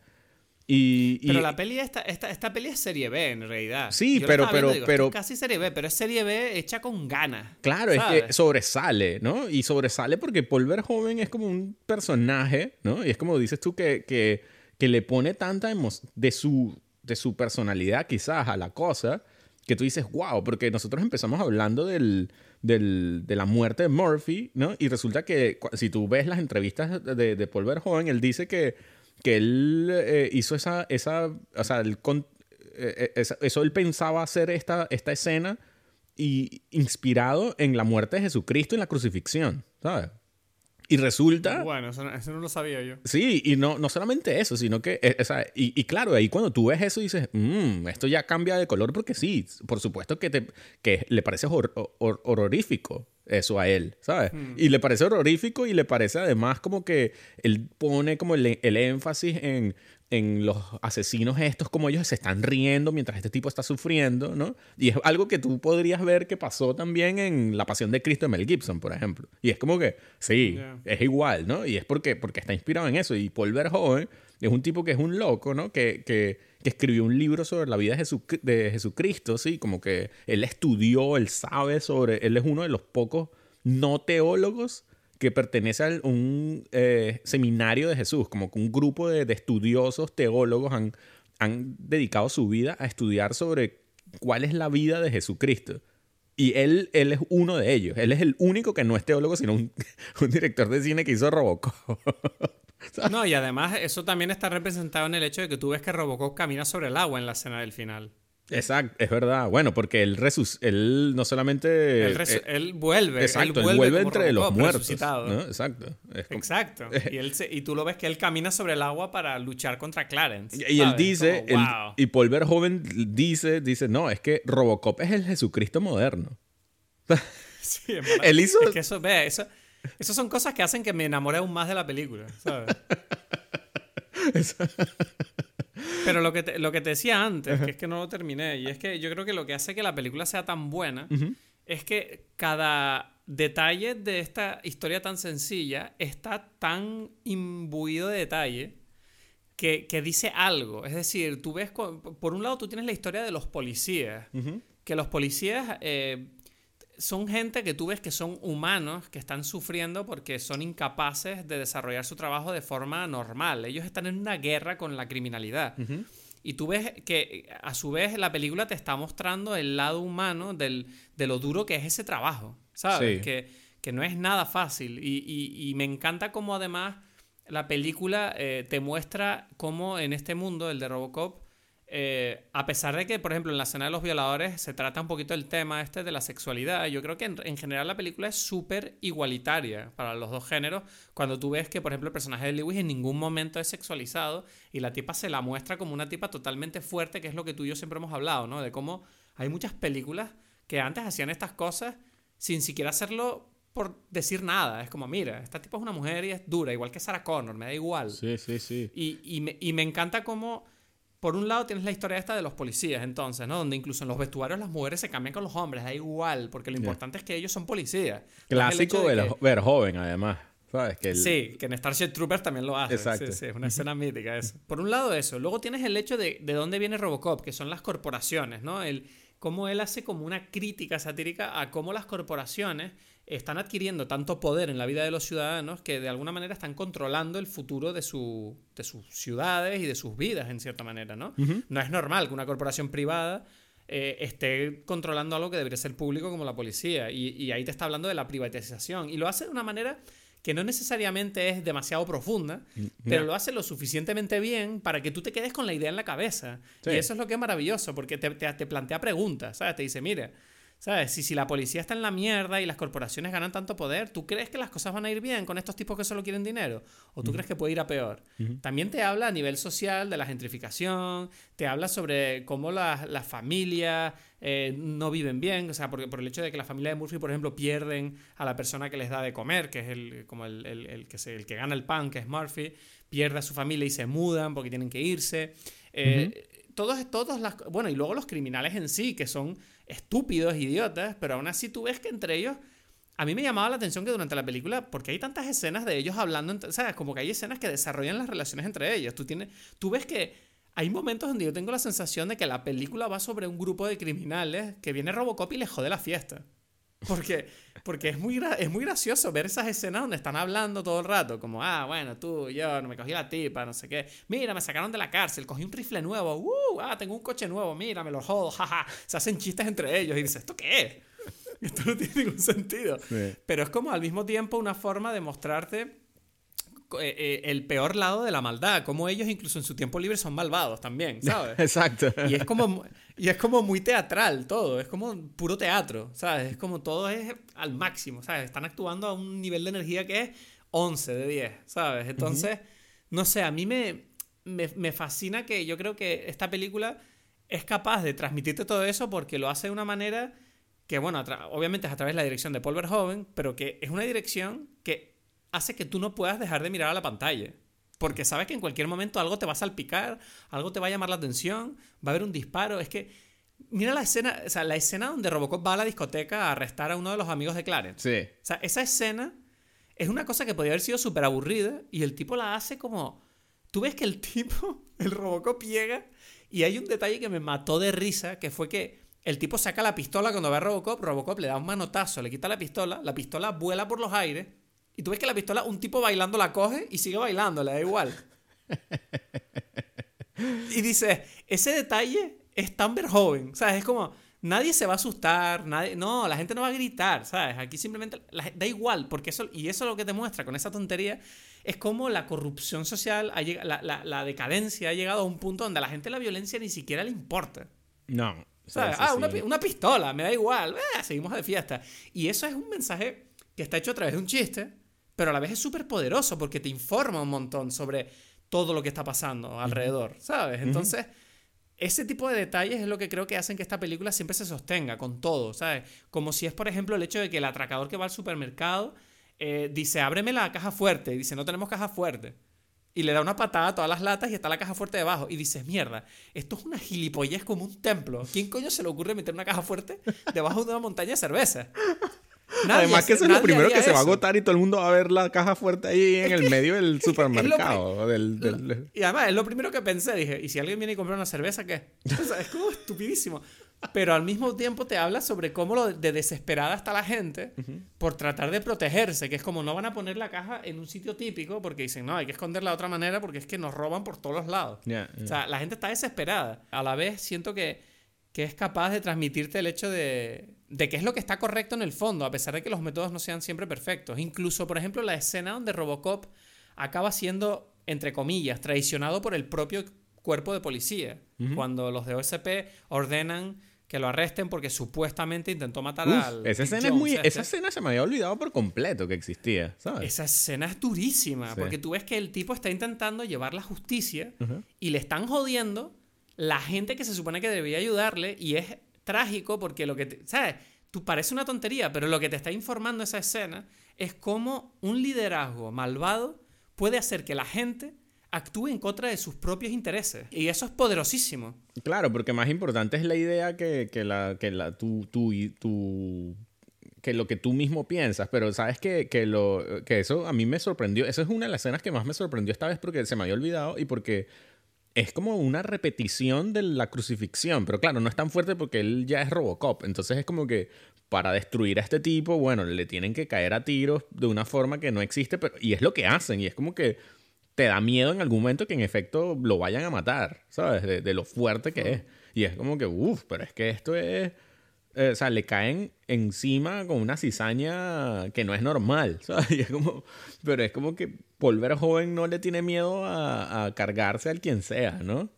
Y, y- Pero la peli esta, esta, esta peli es serie B en realidad. Sí, Yo pero- pero- digo, pero- casi serie B, pero es serie B hecha con ganas. Claro, es que sobresale, ¿no? Y sobresale porque Paul Verhoeven es como un personaje, ¿no? Y es como dices tú que, que, que le pone tanta emoción de su, de su personalidad quizás a la cosa, que tú dices, wow, porque nosotros empezamos hablando del, del- de la muerte de Murphy, ¿no? Y resulta que si tú ves las entrevistas de, de Paul Verhoeven, él dice que, que él eh, hizo esa, esa, o sea, eh, eh, eso él pensaba hacer esta, esta escena y inspirado en la muerte de Jesucristo en la crucifixión, ¿sabes? Y resulta... Bueno, eso no, eso no lo sabía yo. Sí, y no, no solamente eso, sino que, eh, o sea, y, y claro, ahí cuando tú ves eso dices, "Mm, esto ya cambia de color porque sí, por supuesto que, te, que le parece hor- hor- horrorífico eso a él, ¿sabes? Y le parece horrorífico y le parece además como que él pone como el, el énfasis en, en los asesinos estos, como ellos se están riendo mientras este tipo está sufriendo, ¿no? Y es algo que tú podrías ver que pasó también en La Pasión de Cristo de Mel Gibson, por ejemplo. Y es como que, sí, es igual, ¿no? Y es porque, porque está inspirado en eso. Y Paul Verhoeven es un tipo que es un loco, ¿no? Que, que, que escribió un libro sobre la vida de, Jesuc- de Jesucristo, ¿sí? Como que él estudió, él sabe sobre... Él es uno de los pocos no teólogos que pertenece a un eh, seminario de Jesús, como que un grupo de, de estudiosos teólogos han, han dedicado su vida a estudiar sobre cuál es la vida de Jesucristo. Y él, él es uno de ellos. Él es el único que no es teólogo, sino un, director de cine que hizo Robocop. No, y además eso también está representado en el hecho de que tú ves que Robocop camina sobre el agua en la escena del final. Exacto, es verdad. Bueno, porque él, resus él no solamente... Él, eh, él vuelve. exacto, él él vuelve, entre los muertos. ¿no? Exacto. Como- Exacto. Y, él se- y tú lo ves que él camina sobre el agua para luchar contra Clarence. Y él dice, Como, wow. y Paul Verhoeven dice, dice, no, es que Robocop es el Jesucristo moderno. Sí, él hizo- Es que eso, ve, eso, eso son cosas que hacen que me enamore aún más de la película, ¿sabes? Pero lo que, te, lo que te decía antes, que es que no lo terminé, y es que yo creo que lo que hace que la película sea tan buena es que cada detalle de esta historia tan sencilla está tan imbuido de detalle que, que dice algo. Es decir, tú ves, por un lado tú tienes la historia de los policías, que los policías eh, son gente que tú ves que son humanos, que están sufriendo porque son incapaces de desarrollar su trabajo de forma normal. Ellos están en una guerra con la criminalidad. Y tú ves que a su vez la película te está mostrando el lado humano del, de lo duro que es ese trabajo, ¿sabes? Sí. Que, que no es nada fácil. Y, y- y me encanta cómo además la película eh, te muestra cómo en este mundo, el de Robocop, eh, a pesar de que, por ejemplo, en la escena de los violadores se trata un poquito el tema este de la sexualidad, yo creo que en, en general la película es súper igualitaria para los dos géneros. Cuando tú ves que, por ejemplo, el personaje de Lewis en ningún momento es sexualizado y la tipa se la muestra como una tipa totalmente fuerte, que es lo que tú y yo siempre hemos hablado, ¿no? De cómo hay muchas películas que antes hacían estas cosas sin siquiera hacerlo por decir nada. Es como, mira, esta tipo es una mujer y es dura, igual que Sarah Connor, me da igual. Sí, sí, sí. Y, y, me, y me encanta cómo, por un lado, tienes la historia esta de los policías, entonces, ¿no? Donde incluso en los vestuarios las mujeres se cambian con los hombres, da igual, porque lo importante es que ellos son policías. Clásico de, ver joven, además. ¿Sabes? Que Sí, que en Starship Troopers también lo hace. Exacto. Sí, sí, es una escena mítica eso. Por un lado eso. Luego tienes el hecho de, de dónde viene Robocop, que son las corporaciones, ¿no? El, cómo él hace como una crítica satírica a cómo las corporaciones están adquiriendo tanto poder en la vida de los ciudadanos que de alguna manera están controlando el futuro de, su, de sus ciudades y de sus vidas, en cierta manera, ¿no? No es normal que una corporación privada eh, esté controlando algo que debería ser público como la policía. Y, y, ahí te está hablando de la privatización. Y lo hace de una manera que no necesariamente es demasiado profunda, mm, pero lo hace lo suficientemente bien para que tú te quedes con la idea en la cabeza. Y eso es lo que es maravilloso, porque te, te, te plantea preguntas, ¿sabes? Te dice, mire, ¿Sabes? Si, si la policía está en la mierda y las corporaciones ganan tanto poder, ¿tú crees que las cosas van a ir bien con estos tipos que solo quieren dinero? ¿O tú crees que puede ir a peor? También te habla a nivel social de la gentrificación, te habla sobre cómo las, las familias eh, no viven bien, o sea, porque, por el hecho de que la familia de Murphy, por ejemplo, pierden a la persona que les da de comer, que es el, como el, el, el que, se, el que gana el pan, que es Murphy, pierde a su familia y se mudan porque tienen que irse. Eh, todos, todos las... Bueno, y luego los criminales en sí, que son estúpidos, idiotas, pero aún así tú ves que entre ellos... A mí me llamaba la atención que durante la película, porque hay tantas escenas de ellos hablando, ¿sabes? Como que hay escenas que desarrollan las relaciones entre ellos. Tú, tienes, tú ves que hay momentos donde yo tengo la sensación de que la película va sobre un grupo de criminales que viene Robocop y les jode la fiesta. Porque, porque es, muy, es muy gracioso ver esas escenas donde están hablando todo el rato, como, ah, bueno, tú, yo, no me cogí la tipa, no sé qué. Mira, me sacaron de la cárcel, cogí un rifle nuevo, uh, ah, tengo un coche nuevo, mira, me lo jodo, jaja. Se hacen chistes entre ellos y dices, ¿esto qué es? Esto no tiene ningún sentido. Pero es como al mismo tiempo una forma de mostrarte el peor lado de la maldad, como ellos incluso en su tiempo libre son malvados también, ¿sabes? Exacto. Y es como y es como muy teatral todo, es como puro teatro, ¿sabes? Es como todo es al máximo, ¿sabes? Están actuando a un nivel de energía que es 11 de 10, ¿sabes? Entonces, no sé, a mí me, me, fascina que yo creo que esta película es capaz de transmitirte todo eso porque lo hace de una manera que, bueno, obviamente es a través de la dirección de Paul Verhoeven, pero que es una dirección que hace que tú no puedas dejar de mirar a la pantalla. Porque sabes que en cualquier momento algo te va a salpicar, algo te va a llamar la atención, va a haber un disparo. Es que, mira la escena, o sea, la escena donde Robocop va a la discoteca a arrestar a uno de los amigos de Clarence. Sí. O sea, esa escena es una cosa que podría haber sido súper aburrida y el tipo la hace como... Tú ves que el tipo, el Robocop llega y hay un detalle que me mató de risa, que fue que el tipo saca la pistola cuando ve a Robocop, Robocop le da un manotazo, le quita la pistola, la pistola vuela por los aires y tú ves que la pistola, un tipo bailando la coge y sigue bailando, le da igual. y dice, ese detalle es tan Verhoeven, ¿sabes? Es como, nadie se va a asustar, nadie, no, la gente no va a gritar, ¿sabes? Aquí simplemente da igual, porque eso, y eso es lo que te muestra con esa tontería, es como la corrupción social, la, la, la, decadencia ha llegado a un punto donde a la gente la violencia ni siquiera le importa. No. ¿Sabes? Ah, una, una, pistola, me da igual, eh, seguimos de fiesta. Y eso es un mensaje que está hecho a través de un chiste, pero a la vez es súper poderoso porque te informa un montón sobre todo lo que está pasando alrededor, ¿sabes? Entonces, ese tipo de detalles es lo que creo que hacen que esta película siempre se sostenga con todo, ¿sabes? Como si es, por ejemplo, el hecho de que el atracador que va al supermercado eh, dice, ábreme la caja fuerte, y dice, no tenemos caja fuerte. Y le da una patada a todas las latas y está la caja fuerte debajo. Y dices, mierda, esto es una gilipollez como un templo. ¿Quién coño se le ocurre meter una caja fuerte debajo de una montaña de cerveza? Además que eso es lo primero que se va a agotar y todo el mundo va a ver la caja fuerte ahí en el medio del supermercado. del, Y además es lo primero que pensé. Dije, ¿y si alguien viene y compra una cerveza, qué? es como estupidísimo. Pero al mismo tiempo te habla sobre cómo lo de desesperada está la gente por tratar de protegerse, que es como no van a poner la caja en un sitio típico porque dicen, no, hay que esconderla de otra manera porque es que nos roban por todos los lados. O sea, la gente está desesperada. A la vez siento que, que es capaz de transmitirte el hecho de, de qué es lo que está correcto en el fondo, a pesar de que los métodos no sean siempre perfectos. Incluso, por ejemplo, la escena donde Robocop acaba siendo, entre comillas, traicionado por el propio cuerpo de policía, cuando los de OSP ordenan que lo arresten porque supuestamente intentó matar al. Esa escena, es muy, esa escena se me había olvidado por completo que existía, ¿sabes? Esa escena es durísima, porque tú ves que el tipo está intentando llevar la justicia y le están jodiendo la gente que se supone que debía ayudarle y es trágico porque lo que, ¿sabes? tú parece una tontería, pero lo que te está informando esa escena es cómo un liderazgo malvado puede hacer que la gente actúe en contra de sus propios intereses. Y eso es poderosísimo. Claro, porque más importante es la idea que, que la, que la, tú, tú, tú, que lo que tú mismo piensas, pero sabes que, que, lo, que eso a mí me sorprendió, esa es una de las escenas que más me sorprendió esta vez porque se me había olvidado y porque es como una repetición de la crucifixión, pero claro, no es tan fuerte porque él ya es Robocop, entonces es como que para destruir a este tipo, bueno, le tienen que caer a tiros de una forma que no existe, pero, y es lo que hacen, y es como que te da miedo en algún momento que en efecto lo vayan a matar, ¿sabes? De, lo fuerte que es. Y es como que, uff, pero es que esto es eh, o sea, le caen encima con una cizaña que no es normal, ¿sabes? es como, pero es como que volver joven no le tiene miedo a, cargarse al quien sea, ¿no?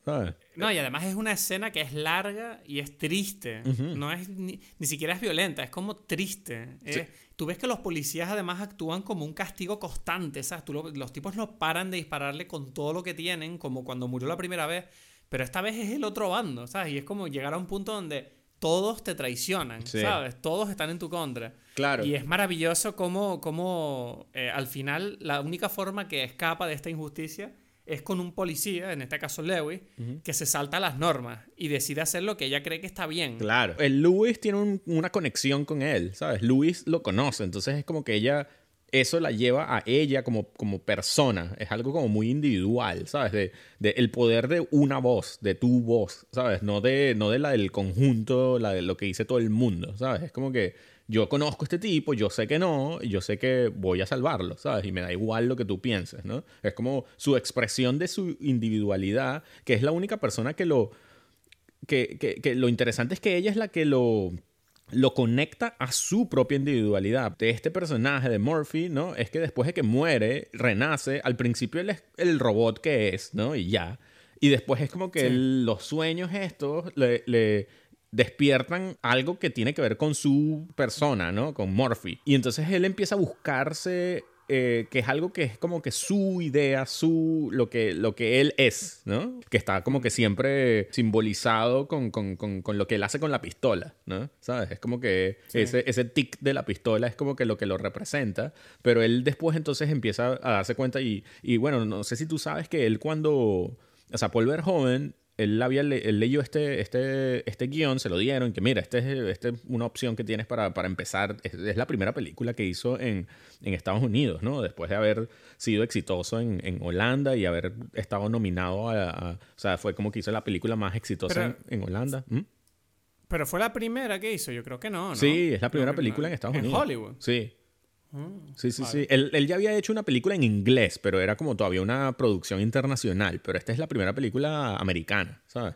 No, y además es una escena que es larga y es triste. No es ni, siquiera es violenta, es como triste. tú ves que los policías además actúan como un castigo constante, ¿sabes? los tipos no paran de dispararle con todo lo que tienen, como cuando murió la primera vez. Pero esta vez es el otro bando, ¿sabes? Y es como llegar a un punto donde todos te traicionan, ¿sabes? Todos están en tu contra. Claro. Y es maravilloso cómo, cómo eh, al final la única forma que escapa de esta injusticia es con un policía, en este caso Lewis, que se salta las normas y decide hacer lo que ella cree que está bien. Claro. El Lewis tiene una conexión con él, ¿sabes? Lewis lo conoce, entonces es como que ella eso la lleva a ella como, como persona. Es algo como muy individual, ¿sabes? De, el poder de una voz, de tu voz, ¿sabes? No de, no de la del conjunto, la de lo que dice todo el mundo, ¿sabes? Es como que yo conozco a este tipo, yo sé que no, yo sé que voy a salvarlo, ¿sabes? Y me da igual lo que tú pienses, ¿no? Es como su expresión de su individualidad, que es la única persona que lo... Que, que lo interesante es que ella es la que lo lo conecta a su propia individualidad. De este personaje de Murphy, ¿no? Es que después de que muere, renace, al principio él es el robot que es, ¿no? Y ya. Y después es como que los sueños estos le, le, despiertan algo que tiene que ver con su persona, ¿no? Con Murphy. Y entonces él empieza a buscarse eh, que es algo que es como que su idea, su, lo, que, lo que él es, ¿no? Que está como que siempre simbolizado con, con, con, con lo que él hace con la pistola, ¿no? ¿Sabes? Es como que ese, ese tic de la pistola es como que lo que lo representa, pero él después entonces empieza a darse cuenta y, y bueno, no sé si tú sabes que él cuando, o sea, Paul Verhoeven él, había leyó este, este, este guion, se lo dieron, que mira, esta es, este es una opción que tienes para, para empezar. Es, la primera película que hizo en, en, Estados Unidos, ¿no? Después de haber sido exitoso en, en Holanda y haber estado nominado a, O sea, fue como que hizo la película más exitosa en, Holanda. ¿Mm? Pero fue la primera que hizo, yo creo que no, ¿no? Sí, es la primera película en Estados Unidos. En Hollywood. Sí. Mm, sí, sí, sí. Él, él, ya había hecho una película en inglés, pero era como todavía una producción internacional. Pero esta es la primera película americana, ¿sabes?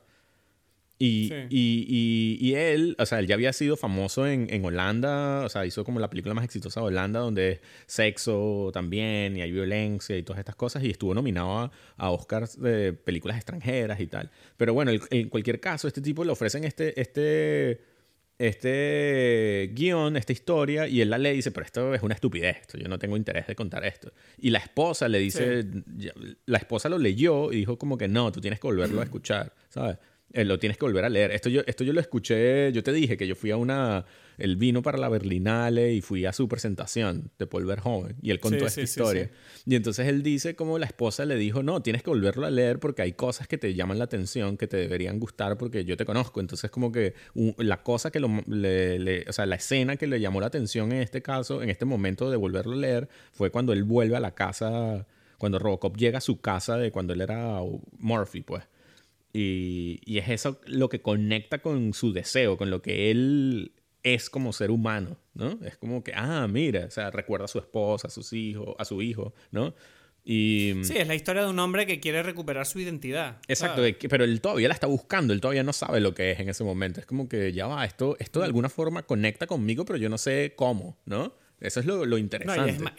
Y, y, y, él, o sea, él ya había sido famoso en, en, Holanda, o sea, hizo como la película más exitosa de Holanda, donde es sexo también, y hay violencia y todas estas cosas, y estuvo nominado a, a Oscars de películas extranjeras y tal. Pero bueno, en cualquier caso, este tipo le ofrecen este, este este guion, esta historia, y él la lee y dice, pero esto es una estupidez, esto, yo no tengo interés de contar esto. Y la esposa le dice, la esposa lo leyó y dijo como que no, tú tienes que volverlo a escuchar, ¿sabes? Eh, lo tienes que volver a leer. Esto yo, esto yo lo escuché, yo te dije que yo fui a una, él vino para la Berlinale y fui a su presentación de Paul Verhoeven y él contó esta historia. y entonces él dice como la esposa le dijo, no, tienes que volverlo a leer porque hay cosas que te llaman la atención, que te deberían gustar porque yo te conozco. Entonces como que la cosa que lo, le, o sea, la escena que le llamó la atención en este caso, en este momento de volverlo a leer, fue cuando él vuelve a la casa, cuando Robocop llega a su casa de cuando él era Murphy, pues. Y, y, es eso lo que conecta con su deseo, con lo que él es como ser humano, ¿no? Es como que, ah, mira, o sea, recuerda a su esposa, a sus hijos, a su hijo, ¿no? Y, sí, es la historia de un hombre que quiere recuperar su identidad. Exacto, pero él todavía la está buscando, él todavía no sabe lo que es en ese momento. Es como que ya va, esto, esto de alguna forma conecta conmigo, pero yo no sé cómo, ¿no? Eso es lo, lo interesante.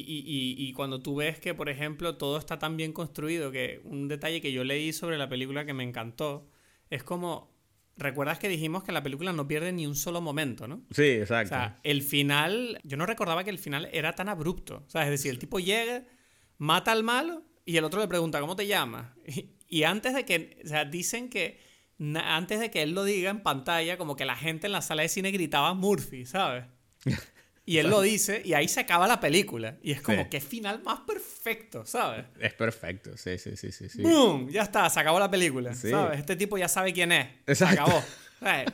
Y, y, y, cuando tú ves que, por ejemplo, todo está tan bien construido, que un detalle que yo leí sobre la película que me encantó, es como ¿Recuerdas que dijimos que la película no pierde ni un solo momento, no? Sí, exacto. O sea, el final, yo no recordaba que el final era tan abrupto. O sea, es decir, el tipo llega, mata al malo y el otro le pregunta, ¿cómo te llamas? Y, antes de que, o sea, dicen que antes de que él lo diga en pantalla, como que la gente en la sala de cine gritaba Murphy, ¿sabes? Y él lo dice y ahí se acaba la película. Y es como, Sí. qué final más perfecto, ¿sabes? Es perfecto, sí, sí, sí, sí. sí. ¡Boom! Ya está, se acabó la película, Sí. ¿sabes? Este tipo ya sabe quién es. Se Exacto. acabó. ¿sabes?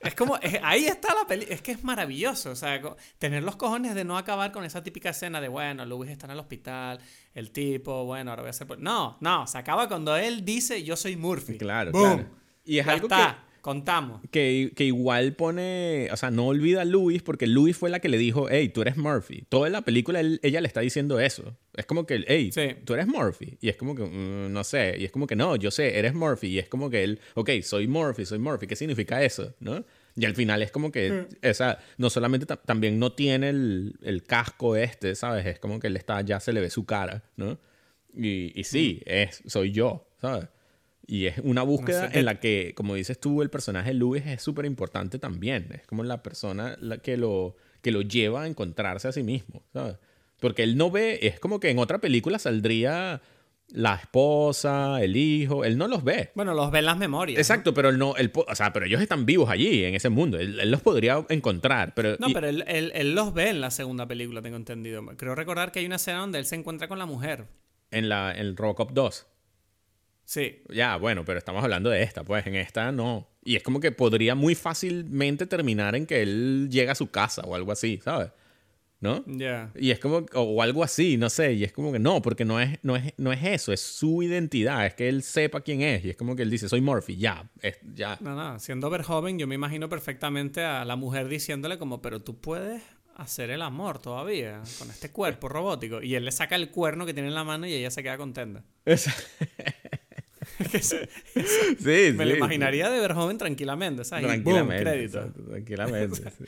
Es como, es- ahí está la película. Es que es maravilloso. O sea, tener los cojones de no acabar con esa típica escena de, bueno, Louis está en el hospital, el tipo, bueno, ahora voy a hacer. por-". No, no, se acaba cuando él dice, yo soy Murphy. Claro, ¡Boom! claro. Y es ya algo está, contamos. que, que igual pone, o sea, no olvida a Louis porque Louis fue la que le dijo, hey, tú eres Murphy. Toda la película él- ella le está diciendo eso. Es como que, hey, Sí. tú eres Murphy. Y es como que, "Mm, no sé. Y es como que, no, yo sé, eres Murphy. Y es como que él, ok, soy Murphy, soy Murphy. ¿Qué significa eso? ¿No? Y al final es como que, o sea, no solamente ta- también no tiene el, el casco este, ¿sabes? Es como que él está, ya se le ve su cara, ¿no? Y, y sí, es, soy yo, ¿sabes? Y es una búsqueda sé, en la que, como dices tú, el personaje Louis es súper importante también. Es como la persona la que, lo, que lo lleva a encontrarse a sí mismo, ¿sabes? Porque él no ve, es como que en otra película saldría la esposa, el hijo, él no los ve. Bueno, los ven las memorias. ¿no? Exacto, pero él no, él, o sea, pero ellos están vivos allí, en ese mundo. Él, él los podría encontrar, pero... No, y- pero él, él- él los ve en la segunda película, tengo entendido. Creo recordar que hay una escena donde él se encuentra con la mujer. En la en Robocop 2. Sí. Ya, bueno, pero estamos hablando de esta, pues en esta no. Y es como que podría muy fácilmente terminar en que él llega a su casa o algo así, ¿sabes? ¿No? Ya. Y es como, o, o algo así, no sé, y es como que no, porque no es, no, es, no es eso, es su identidad, es que él sepa quién es, y es como que él dice, soy Murphy, ya, es- ya. No, no, siendo joven, yo me imagino perfectamente a la mujer diciéndole como, pero tú puedes hacer el amor todavía con este cuerpo robótico. Y él le saca el cuerno que tiene en la mano y ella se queda contenta. sí, Me lo imaginaría de joven tranquilamente, ¿sabes? Y boom, Tranquilamente. crédito. exacto, tranquilamente.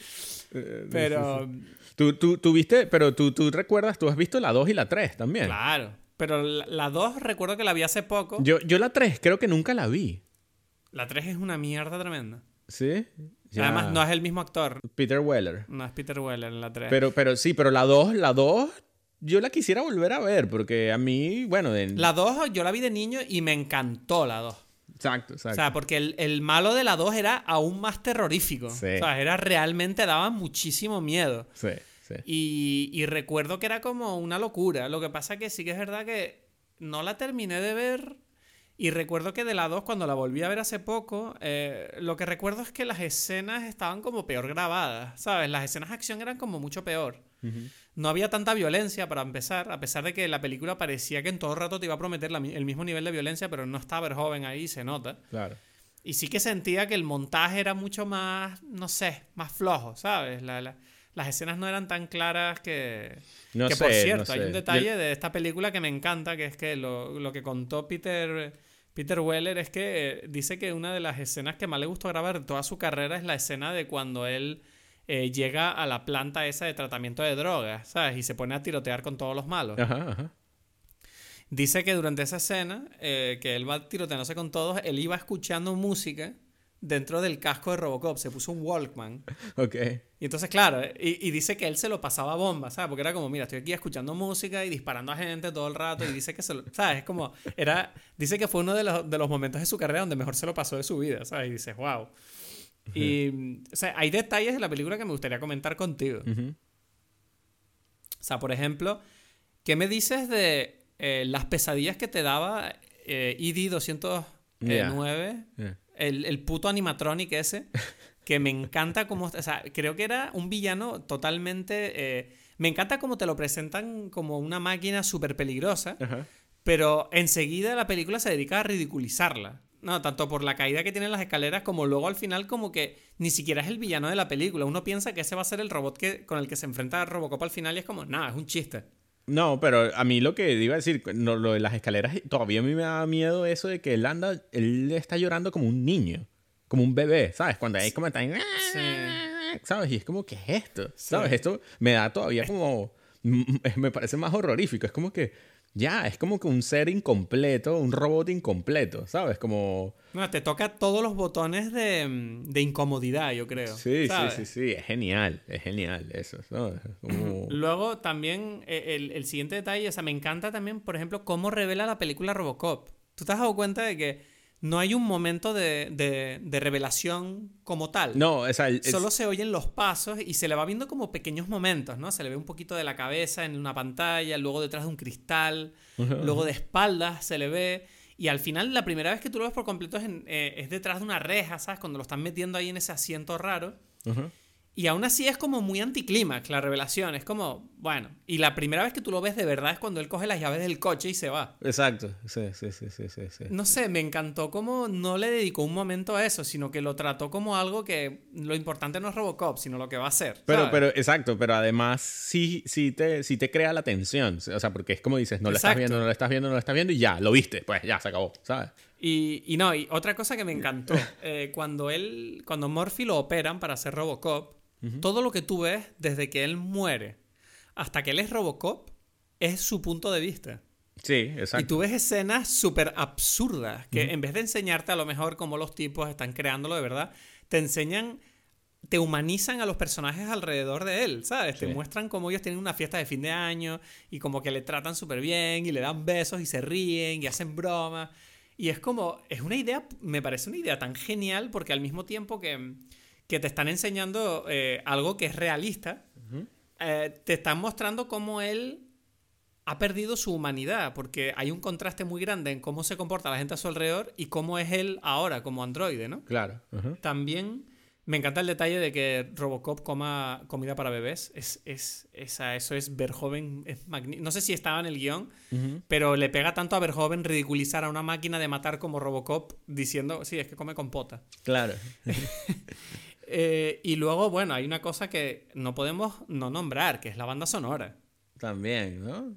Eh, Pero, Tú, tú, tú viste, pero tú, tú recuerdas, tú has visto la 2 y la 3 también. claro. Pero la- la 2 recuerdo que la vi hace poco. Yo, yo la 3 creo que nunca la vi. La 3 es una mierda tremenda. ¿Sí? Ya. Además, no es el mismo actor. Peter Weller. No es Peter Weller en la 3. Pero, pero sí, pero la 2, la 2, yo la quisiera volver a ver, porque a mí, bueno, de... La 2 yo la vi de niño y me encantó la 2. Exacto, O exacto. sea, porque el, el malo de la 2 era aún más terrorífico. Sí. O sea, era realmente, daba muchísimo miedo. sí, sí. Y, y recuerdo que era como una locura. Lo que pasa que sí que es verdad que no la terminé de ver. Y recuerdo que de la 2, cuando la volví a ver hace poco, eh, lo que recuerdo es que las escenas estaban como peor grabadas, ¿sabes? Las escenas de acción eran como mucho peor. No había tanta violencia para empezar, a pesar de que la película parecía que en todo rato te iba a prometer la el mismo nivel de violencia, pero no estaba joven ahí, se nota. Claro. Y sí que sentía que el montaje era mucho más, no sé, más flojo, ¿sabes? La- la- las escenas no eran tan claras que... No que sé, por no cierto, hay un detalle de esta película que me encanta, que es que lo, lo que contó Peter, Peter Weller es que eh, dice que una de las escenas que más le gustó grabar de toda su carrera es la escena de cuando él eh, llega a la planta esa de tratamiento de drogas, ¿sabes? Y se pone a tirotear con todos los malos. Ajá, ajá. Dice que durante esa escena, eh, que él va tiroteándose con todos, él iba escuchando música dentro del casco de Robocop. Se puso un Walkman. Ok. Y entonces, claro, y, y dice que él se lo pasaba bomba, ¿sabes? Porque era como, mira, estoy aquí escuchando música y disparando a gente todo el rato. Y dice que se lo, ¿sabes? Es como, era, dice que fue uno de los, de los momentos de su carrera donde mejor se lo pasó de su vida, ¿sabes? Y dices, wow. Y, o sea, hay detalles de la película que me gustaría comentar contigo. O sea, por ejemplo, ¿qué me dices de eh, las pesadillas que te daba eh, ED209? Yeah. El, el puto animatronic ese, que me encanta como... O sea, creo que era un villano totalmente... eh, me encanta como te lo presentan como una máquina súper peligrosa, pero enseguida la película se dedica a ridiculizarla. No, tanto por la caída que tienen las escaleras como luego al final como que ni siquiera es el villano de la película. Uno piensa que ese va a ser el robot que, con el que se enfrenta Robocop al final y es como, nada, es un chiste. No, pero a mí lo que iba a decir, no, lo de las escaleras, todavía a mí me da miedo eso de que él anda, él está llorando como un niño, como un bebé, ¿sabes? Cuando ahí como está, ¿sabes? Y es como, ¿qué es esto? ¿Sabes? Esto me da todavía como, me parece más horrorífico, es como que, ya, es como que un ser incompleto, un robot incompleto, ¿sabes? Como... No, te toca todos los botones de, de incomodidad, yo creo. Sí, ¿sabes? sí, sí, sí, es genial, es genial eso. Como... Luego también eh, el, el siguiente detalle, o sea, me encanta también, por ejemplo, cómo revela la película Robocop. ¿Tú te has dado cuenta de que no hay un momento de, de- de revelación como tal. No, el- es- Solo se oyen los pasos y se le va viendo como pequeños momentos, ¿no? Se le ve un poquito de la cabeza en una pantalla, luego detrás de un cristal, luego de espaldas se le ve. Y al final, la primera vez que tú lo ves por completo es, en- eh, es detrás de una reja, ¿sabes? Cuando lo están metiendo ahí en ese asiento raro. Ujú. Y aún así es como muy anticlímax la revelación. Es como, bueno. Y la primera vez que tú lo ves de verdad es cuando él coge las llaves del coche y se va. Exacto, sí, sí, sí, sí, sí, sí. No sé, me encantó cómo no le dedicó un momento a eso, sino que lo trató como algo que lo importante no es Robocop, sino lo que va a ser. Pero, ¿sabes? pero, exacto, pero además sí, sí, te, sí te crea la tensión. O sea, porque es como dices, no lo estás viendo, no lo estás viendo, no lo estás viendo y ya, lo viste, pues ya se acabó, ¿sabes? Y, y no, y otra cosa que me encantó, eh, cuando él, cuando Murphy lo operan para hacer Robocop, todo lo que tú ves desde que él muere hasta que él es Robocop es su punto de vista. Sí, Y exacto. tú ves escenas súper absurdas que en vez de enseñarte a lo mejor cómo los tipos están creándolo de verdad, te enseñan, te humanizan a los personajes alrededor de él, ¿sabes? Te muestran cómo ellos tienen una fiesta de fin de año y como que le tratan súper bien y le dan besos y se ríen y hacen bromas. Y es como, es una idea, me parece una idea tan genial porque al mismo tiempo que, que te están enseñando eh, algo que es realista, eh, te están mostrando cómo él ha perdido su humanidad, porque hay un contraste muy grande en cómo se comporta la gente a su alrededor y cómo es él ahora como androide, ¿no? Claro. También me encanta el detalle de que Robocop coma comida para bebés. Es, es, esa, eso es Verhoeven. Es no sé si estaba en el guion, pero le pega tanto a Verhoeven ridiculizar a una máquina de matar como Robocop diciendo, sí, es que come compota. Claro. Eh, y luego, bueno, hay una cosa que no podemos no nombrar, que es la banda sonora. También, ¿no?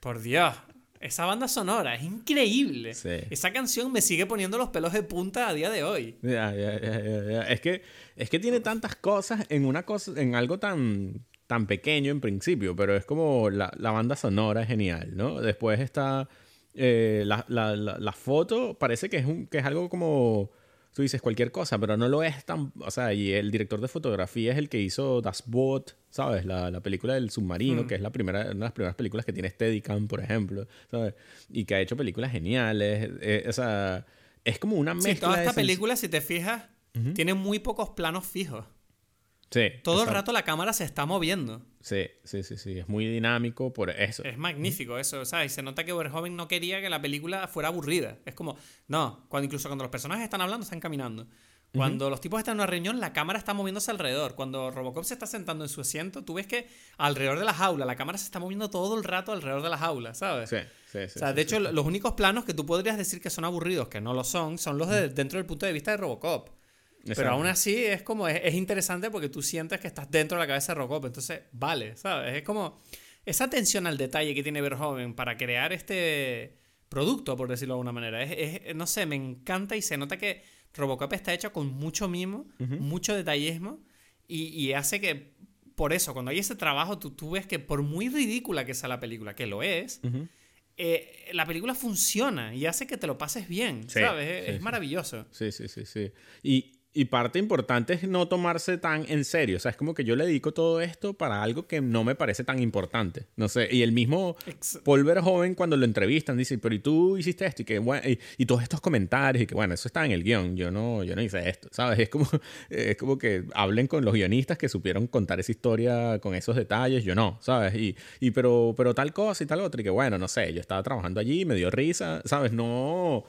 Por Dios, esa banda sonora es increíble. Sí. Esa canción me sigue poniendo los pelos de punta a día de hoy. Ya, ya, ya. Es que, es que tiene tantas cosas en una cosa, en algo tan, tan pequeño en principio, pero es como la, la banda sonora es genial, ¿no? Después está eh, la, la foto, parece que es, un, que es algo como, tú dices cualquier cosa, pero no lo es tan, o sea, y el director de fotografía es el que hizo Das Boot, ¿sabes? La, la película del submarino, que es la primera, una de las primeras películas que tiene Steadicam, por ejemplo, ¿sabes? Y que ha hecho películas geniales, eh, o sea, es como una mezcla Sí, toda esta película, si te fijas, tiene muy pocos planos fijos. Sí. Todo el rato la cámara se está moviendo. Sí, sí, sí, sí. Es muy dinámico por eso. Es magnífico eso, ¿sabes? Se nota que Verhoeven no quería que la película fuera aburrida. Es como, no, cuando incluso cuando los personajes están hablando, están caminando. Cuando los tipos están en una reunión, la cámara está moviéndose alrededor. Cuando Robocop se está sentando en su asiento, tú ves que alrededor de la jaula, la cámara se está moviendo todo el rato alrededor de la jaula, ¿sabes? Sí, sí, sí. o sea, sí, de sí. hecho, lo- los únicos planos que tú podrías decir que son aburridos, que no lo son, son los de dentro del punto de vista de Robocop. Pero Exacto. aún así es como, es, es interesante porque tú sientes que estás dentro de la cabeza de Robocop. Entonces, vale, ¿sabes? Es como esa atención al detalle que tiene Verhoeven para crear este producto, por decirlo de alguna manera. Es, es- no sé, me encanta y se nota que Robocop está hecho con mucho mimo, mucho detallismo y, y hace que, por eso, cuando hay ese trabajo, tú, tú ves que por muy ridícula que sea la película, que lo es, Ujú. eh, la película funciona y hace que te lo pases bien, Sí, ¿sabes? Es, sí, es sí. maravilloso. Sí, sí, sí, sí. Y, y parte importante es no tomarse tan en serio. O sea, es como que yo le dedico todo esto para algo que no me parece tan importante. No sé. Y el mismo Paul Verhoeven, cuando lo entrevistan, dice, pero ¿y tú hiciste esto? Y, que, bueno, y, y todos estos comentarios, y que bueno, eso está en el guion. Yo no, yo no hice esto, ¿sabes? Es como, es como que hablen con los guionistas que supieron contar esa historia con esos detalles. Yo no, ¿sabes? Y, y pero, pero tal cosa y tal otra. Y que bueno, no sé, yo estaba trabajando allí, me dio risa, ¿sabes? No.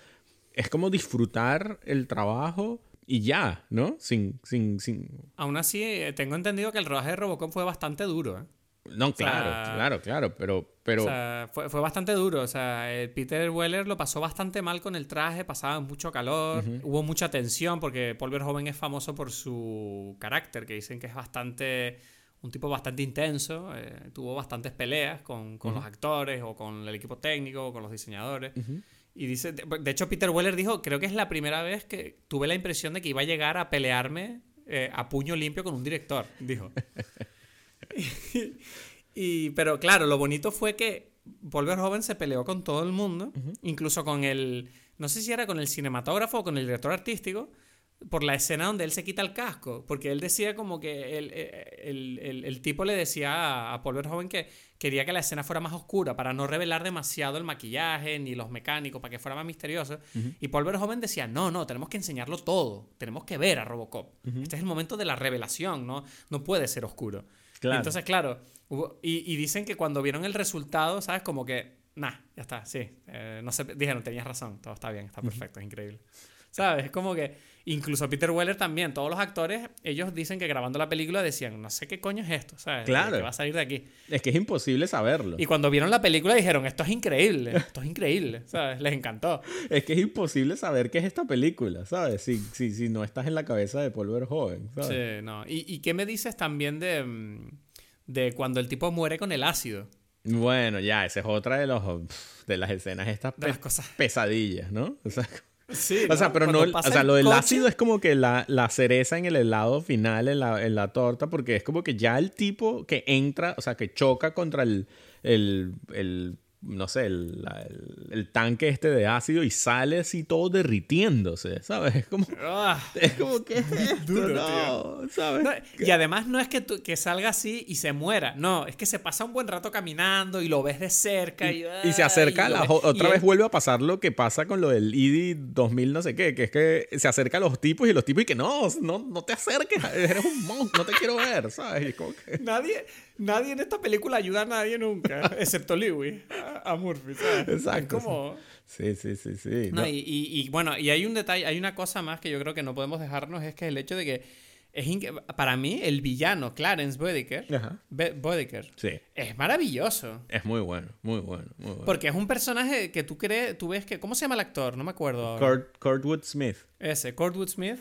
Es como disfrutar el trabajo y ya, ¿no? Sin, sin, sin. Aún así, eh, tengo entendido que el rodaje de Robocop fue bastante duro. ¿eh? No, sea, claro, claro, claro, pero, pero O sea, fue, fue bastante duro. O sea, eh, Peter Weller lo pasó bastante mal con el traje, pasaba mucho calor, hubo mucha tensión porque Paul Verhoeven es famoso por su carácter, que dicen que es bastante un tipo bastante intenso, eh, tuvo bastantes peleas con, con los actores o con el equipo técnico o con los diseñadores. Y dice, de, hecho Peter Weller dijo, creo que es la primera vez que tuve la impresión de que iba a llegar a pelearme eh, a puño limpio con un director, dijo. Y, pero claro, lo bonito fue que Paul Verhoeven se peleó con todo el mundo, incluso con el, no sé si era con el cinematógrafo o con el director artístico, por la escena donde él se quita el casco, porque él decía como que el, el, el, el tipo le decía a, a Paul Verhoeven que quería que la escena fuera más oscura para no revelar demasiado el maquillaje ni los mecánicos, para que fuera más misterioso. Y Paul Verhoeven decía, no, no, tenemos que enseñarlo todo, tenemos que ver a Robocop. Este es el momento de la revelación, ¿no? No puede ser oscuro. Claro. Entonces, claro, hubo- y, y dicen que cuando vieron el resultado, ¿sabes? Como que, nah, ya está, sí. eh, no sé, dijeron, tenías razón, todo está bien, está perfecto, es increíble. ¿Sabes? Es como que, incluso Peter Weller también, todos los actores, ellos dicen que grabando la película decían, no sé qué coño es esto, ¿sabes? Claro. Que va a salir de aquí. Es que es imposible saberlo. Y cuando vieron la película dijeron, esto es increíble, esto es increíble, ¿sabes? Les encantó. Es que es imposible saber qué es esta película, ¿sabes? Si, si, si no estás en la cabeza de Paul Verhoeven, ¿sabes? Sí, no. ¿Y, y qué me dices también de, mm, de cuando el tipo muere con el ácido? Bueno, ya, esa es otra de, los, de las escenas estas De las cosas. pesadillas, ¿no? O sea, Sí, o sea, pero no, o sea, lo del coche- ácido es como que la, la cereza en el helado final, en la, en la torta, porque es como que ya el tipo que entra, o sea, que choca contra el, el, el no sé, el, la- el- el tanque este de ácido y sale así todo derritiéndose, ¿sabes? Es como, Ah. es como que es? Duro, no, ¿sabes? No, y además no es que, tú- que salga así y se muera, no, es que se pasa un buen rato caminando y lo ves de cerca y, Y se acerca, a ay, la, lo jo- ves- otra y vez él- vuelve a pasar lo que pasa con lo del ID 2000 no sé qué, que es que se acerca a los tipos y los tipos y que no, no, no te acerques, eres un monstruo, no te quiero ver, ¿sabes? Y como que- Nadie, nadie en esta película ayuda a nadie nunca, excepto Lewis, a, a Murphy, ¿sabes? Exacto, Es como... Sí, sí, sí, sí. No, no. y, y- y, bueno, y hay un detalle, hay una cosa más que yo creo que no podemos dejarnos, es que el hecho de que es para mí el villano Clarence Bodecker Sí, es maravilloso. es muy bueno, muy bueno, muy bueno. Porque es un personaje que tú crees, tú ves que, ¿cómo se llama el actor? No me acuerdo. Kurtwood Smith. Ese, Kurtwood Smith.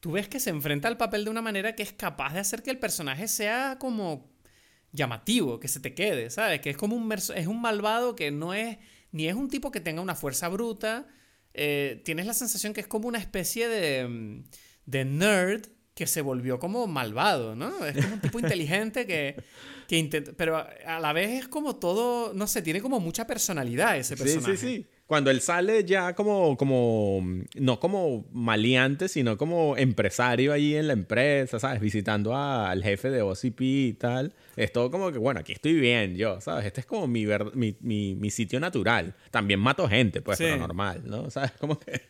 Tú ves que se enfrenta al papel de una manera que es capaz de hacer que el personaje sea como llamativo, que se te quede, ¿sabes? Que es como un, es un malvado que no es, ni es un tipo que tenga una fuerza bruta. eh, tienes la sensación que es como una especie de, mm, de nerd que se volvió como malvado, ¿no? Es como un tipo inteligente que, que intenta, pero a- la vez es como todo, no sé, tiene como mucha personalidad ese Sí, personaje. sí, sí. Cuando él sale ya como, como, no como maleante, sino como empresario ahí en la empresa, ¿sabes? Visitando a- al jefe de OCP y tal. Es todo como que, bueno, aquí estoy bien yo, ¿sabes? Este es como mi, ver- mi, mi, mi sitio natural. También mato gente, pues, Sí. pero normal, ¿no? ¿Sabes? Como que...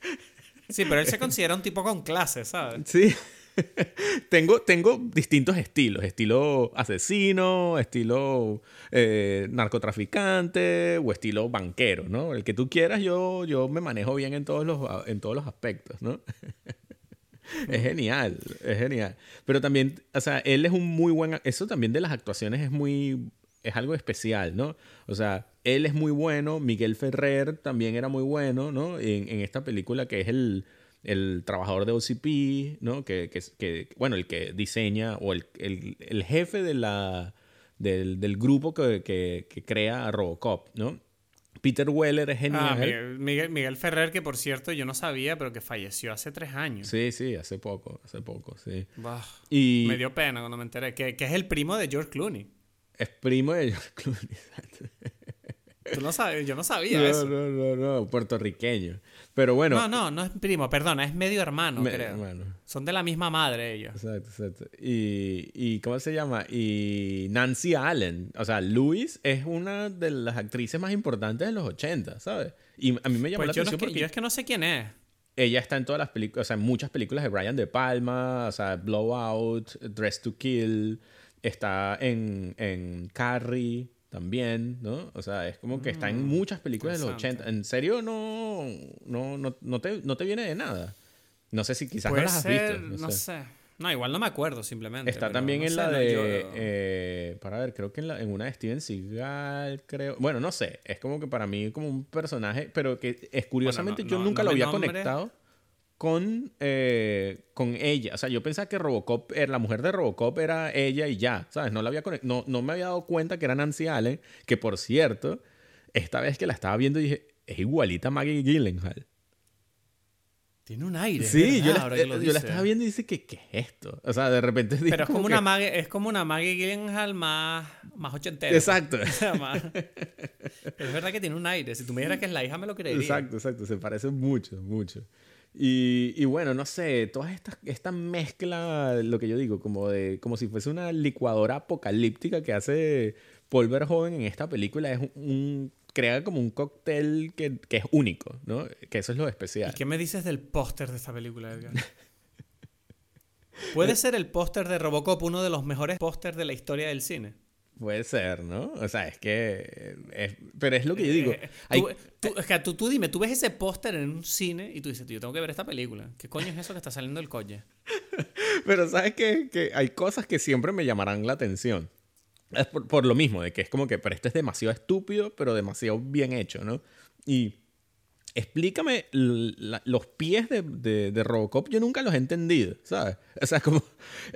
Sí, pero él se considera un tipo con clase, ¿sabes? Sí. tengo, tengo distintos estilos. Estilo asesino, estilo eh, narcotraficante o estilo banquero, ¿no? El que tú quieras, yo, yo me manejo bien en todos los, en todos los aspectos, ¿no? es genial, es genial. Pero también, o sea, él es un muy buen... Eso también de las actuaciones es muy... Es algo especial, ¿no? O sea, él es muy bueno, Miguel Ferrer también era muy bueno, ¿no? En, en esta película que es el, el trabajador de OCP, ¿no? Que, que, que- bueno, el que diseña o el, el, el jefe de la, del, del grupo que, que, que crea a Robocop, ¿no? Peter Weller es genial. Ah, Miguel, Miguel, Miguel Ferrer, que por cierto yo no sabía, pero que falleció hace tres años. Sí, sí, hace poco, hace poco, sí. Bah, Y Me dio pena cuando me enteré. Que, que es el primo de George Clooney. es primo de George Clooney. Tú no sabes, yo no sabía No, eso. no, no, no, puertorriqueño. Pero bueno. No, no, no es primo, perdona, es medio hermano, me- creo. Son de la misma madre ellos. Exacto, exacto. Y, y ¿cómo se llama? Y Nancy Allen. O sea, Louis es una de las actrices más importantes de los 80, ¿sabes? Y a mí me llamó Pues la yo, no atención es que, porque yo es que no sé quién es. ella está en todas las películas, o sea, en muchas películas de Brian De Palma, o sea, Blowout, Dress to Kill, está en, en Carrie también, ¿no? O sea, es como que está en muchas películas de los Mm, interesante. 80. ¿En serio no, no, no, no, te, no te viene de nada? No sé si quizás no las has ser, visto. no, sé. No, igual no me acuerdo simplemente. Está también no en sé, la de. yo- eh, para ver, creo que en, la- en una de Steven Seagal, creo. Bueno, no sé. Es como que para mí, como un personaje. Pero que es curiosamente yo nunca lo había nombre. conectado con, eh, con ella. O sea, yo pensaba que Robocop, era- la mujer de Robocop era ella y ya. ¿Sabes? No, la había no, no me había dado cuenta que era Nancy Allen. Que por cierto, esta vez que la estaba viendo dije. Es igualita a Maggie Gyllenhaal. Tiene un aire. Sí, yo la, lo yo la estaba viendo y dice que ¿qué es esto? O sea, de repente dije Pero es como, que- una Maggie, es como una Maggie Gyllenhaal más, más ochentera. Exacto. O sea, más- Pero es verdad que tiene un aire. Si tú me dijeras que es la hija, me lo creería. Exacto, exacto. Se parece mucho, mucho. Y, y bueno, no sé, toda esta, esta mezcla, lo que yo digo, como, de, como si fuese una licuadora apocalíptica que hace Paul Verhoeven en esta película, es un, un- crea como un cóctel que, que es único, ¿no? Que eso es lo especial. ¿Y qué me dices del póster de esta película, Edgar? ¿Puede ser el póster de Robocop uno de los mejores pósters de la historia del cine? Puede ser, ¿no? O sea, es que... es- pero es lo que yo digo. Eh, hay- tú, tú- es que tú, tú dime, tú ves ese póster en un cine y tú dices, tío, tengo que ver esta película. ¿Qué coño es eso que está saliendo del coche? Pero sabes que, que hay cosas que siempre me llamarán la atención. Es por, por lo mismo, de que es como que, pero esto es demasiado estúpido, pero demasiado bien hecho, ¿no? Y explícame los pies de, Robocop, yo nunca los he entendido, ¿sabes? O sea, como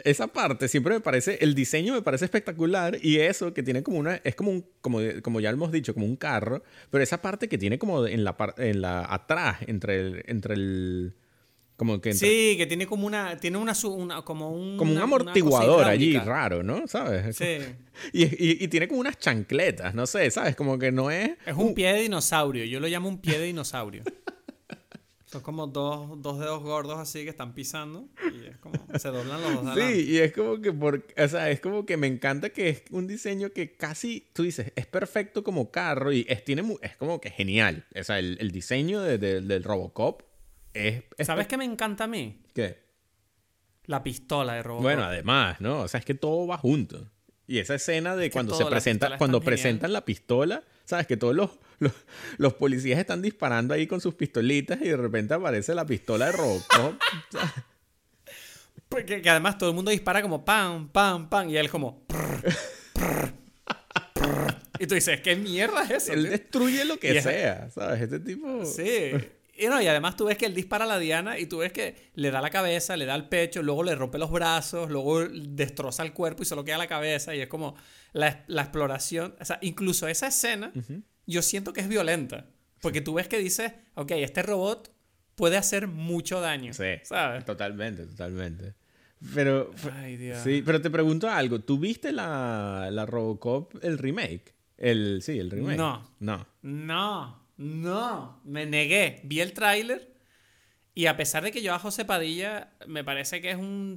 esa parte siempre me parece, el diseño me parece espectacular y eso que tiene como una, es como un, como, como ya hemos dicho, como un carro, pero esa parte que tiene como en la, en la atrás, entre el, entre el, como que entre- Sí, que tiene como una, tiene una, como un, como amortiguador allí raro, ¿no? ¿Sabes? Sí, Y, y- y tiene como unas chancletas, no sé, ¿sabes? Como que no es... es un pie de dinosaurio. Yo lo llamo un pie de dinosaurio. Son como dos, dos dedos gordos así que están pisando y es como se doblan los dos adelante. Sí, y es como que por, o sea, es como que me encanta que es un diseño que casi, tú dices, es perfecto como carro y es, tiene, es como que genial. O sea, el, el diseño de- de- del Robocop es... es ¿Sabes qué me encanta a mí? ¿Qué? La pistola de Robocop. Bueno, además, ¿no? O sea, es que todo va junto. Y esa escena de cuando se presenta, cuando genial. presentan la pistola, ¿sabes? Que todos los, los, los policías están disparando ahí con sus pistolitas y de repente aparece la pistola de Robocop. Porque que además todo el mundo dispara como pam, pam, pam. Y él como. prr, prr, prr. Y tú dices, ¿qué mierda es eso? Él tío?". destruye lo que Y es- sea, ¿sabes? Este tipo... Sí. Y, no, y además tú ves que él dispara a la Diana y tú ves que le da la cabeza, le da el pecho, luego le rompe los brazos, luego destroza el cuerpo y solo queda la cabeza. Y es como la, la exploración. O sea, incluso esa escena yo siento que es violenta. Porque tú ves que dices, ok, este robot puede hacer mucho daño. Sí, ¿Sabes? totalmente, totalmente. Pero, Ay, Dios. sí, pero te pregunto algo. ¿Tú viste la, la Robocop, el remake? El, sí, el remake. No. No. No, no, me negué. Vi el tráiler y a pesar de que yo a José Padilla me parece que es un,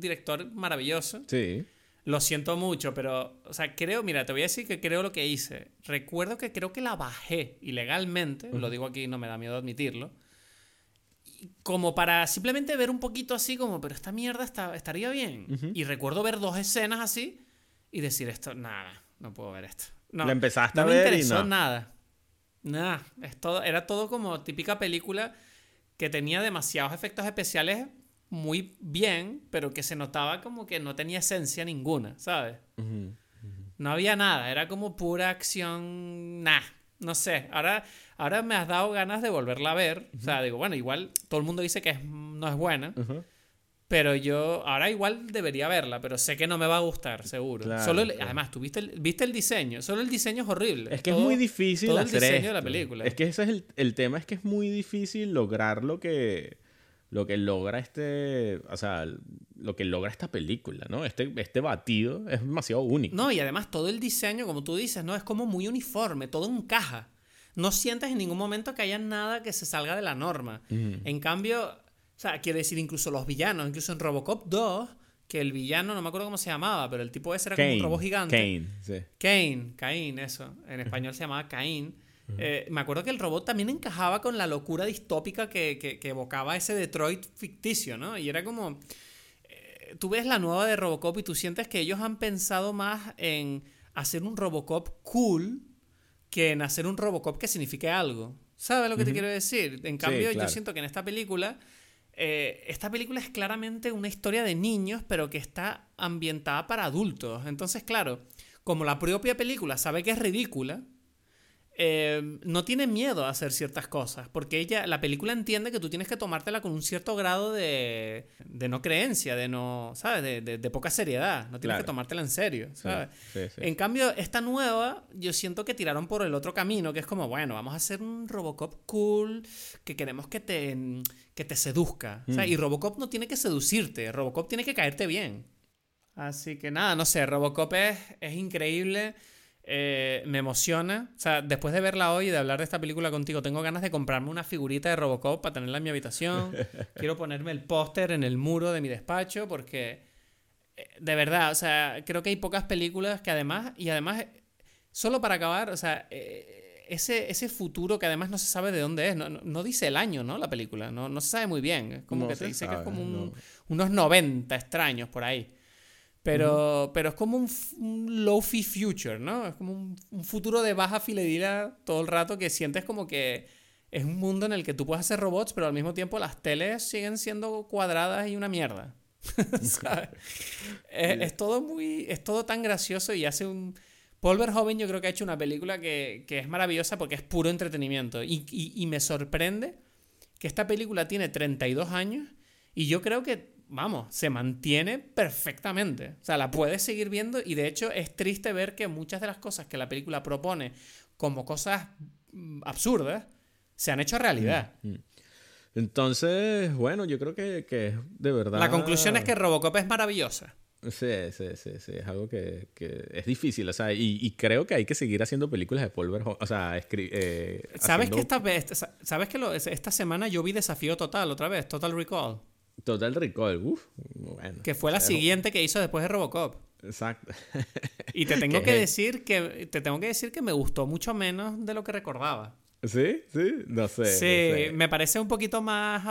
director maravilloso, Sí. lo siento mucho, pero, o sea, creo, mira, te voy a decir que creo lo que hice. Recuerdo que creo que la bajé ilegalmente, lo digo aquí, no me da miedo admitirlo, y como para simplemente ver un poquito así como, pero esta mierda está, estaría bien. Y recuerdo ver dos escenas así y decir esto, nada, no puedo ver esto. No, La empezaste no a me ver y interesó no. nada. Nada, todo, era todo como típica película que tenía demasiados efectos especiales muy bien, pero que se notaba como que no tenía esencia ninguna, ¿sabes? No había nada, era como pura acción, nah, no sé. Ahora, ahora me has dado ganas de volverla a ver. O sea, digo, bueno, igual todo el mundo dice que es- no es buena. Pero yo ahora igual debería verla, pero sé que no me va a gustar, seguro. Claro, Solo el- claro. Además, tú viste el, viste el diseño, solo el diseño es horrible. Es que es muy difícil todo el hacer diseño de la película. Es que ese es el, el tema, es que es muy difícil lograr lo que lo que logra este, o sea, lo que logra esta película, ¿no? Este este batido es demasiado único. No, y además todo el diseño, como tú dices, ¿no? Es como muy uniforme, todo encaja. No sientes en ningún momento que haya nada que se salga de la norma. En cambio, o sea, quiero decir, incluso los villanos, incluso en Robocop 2, que el villano, no me acuerdo cómo se llamaba, pero el tipo ese era como Kane, un robot gigante. Kane, sí. Cain, Caín, eso. En español se llamaba Caín. Eh, me acuerdo que el robot también encajaba con la locura distópica que, que- que evocaba ese Detroit ficticio, ¿no? Y era como... eh, tú ves la nueva de Robocop y tú sientes que ellos han pensado más en hacer un Robocop cool que en hacer un Robocop que signifique algo. ¿Sabes lo que te quiero decir? En cambio, claro. yo siento que en esta película... eh, esta película es claramente una historia de niños, pero que está ambientada para adultos. Entonces, claro, como la propia película sabe que es ridícula, eh, no tiene miedo a hacer ciertas cosas, porque ella, la película entiende que tú tienes que tomártela con un cierto grado de, de no creencia, de no, ¿sabes? De, de- de poca seriedad, no tienes Claro. que tomártela en serio, Sí, ¿sabes? sí, sí. En cambio, esta nueva, yo siento que tiraron por el otro camino, que es como, bueno, vamos a hacer un Robocop cool, que queremos que te, que te seduzca. O sea, Mm. y Robocop no tiene que seducirte, Robocop tiene que caerte bien. Así que nada, no sé, Robocop es, es increíble. Eh, me emociona. O sea, después de verla hoy y de hablar de esta película contigo, tengo ganas de comprarme una figurita de Robocop para tenerla en mi habitación. Quiero ponerme el póster en el muro de mi despacho porque, eh, de verdad, o sea, creo que hay pocas películas que además, y además, solo para acabar, o sea, eh, ese, ese futuro que además no se sabe de dónde es, no, no, dice el año, ¿no? La película, no, no se sabe muy bien. Es como que te dice que es como unos 90 extraños por ahí. Pero, pero es como un, low-fi future, ¿no? Es como un, futuro de baja fidelidad todo el rato que sientes como que es un mundo en el que tú puedes hacer robots, pero al mismo tiempo las teles siguen siendo cuadradas y una mierda. es, todo muy. Es todo tan gracioso y hace un. Paul Verhoeven yo creo que ha hecho una película que, que es maravillosa porque es puro entretenimiento. Y, y, y me sorprende que esta película tiene 32 años y yo creo que vamos, se mantiene perfectamente. O sea, la puedes seguir viendo y de hecho es triste ver que muchas de las cosas que la película propone como cosas mm, absurdas se han hecho realidad. Mm, mm. Entonces, bueno, yo creo que, que de verdad... La conclusión es que Robocop es maravillosa. Sí, sí, sí, sí, es algo que, es difícil, o sea, y, creo que hay que seguir haciendo películas de Paul o sea, eh, ¿Sabes que esta vez, sabes que esta semana yo vi Desafío Total otra vez, Total Recall? Total Recall, uff, bueno. Que fue la siguiente que hizo después de Robocop. Exacto. y te tengo que decir que te tengo que decir que me gustó mucho menos de lo que recordaba. ¿Sí? ¿Sí? No sé. Sí, me parece un poquito más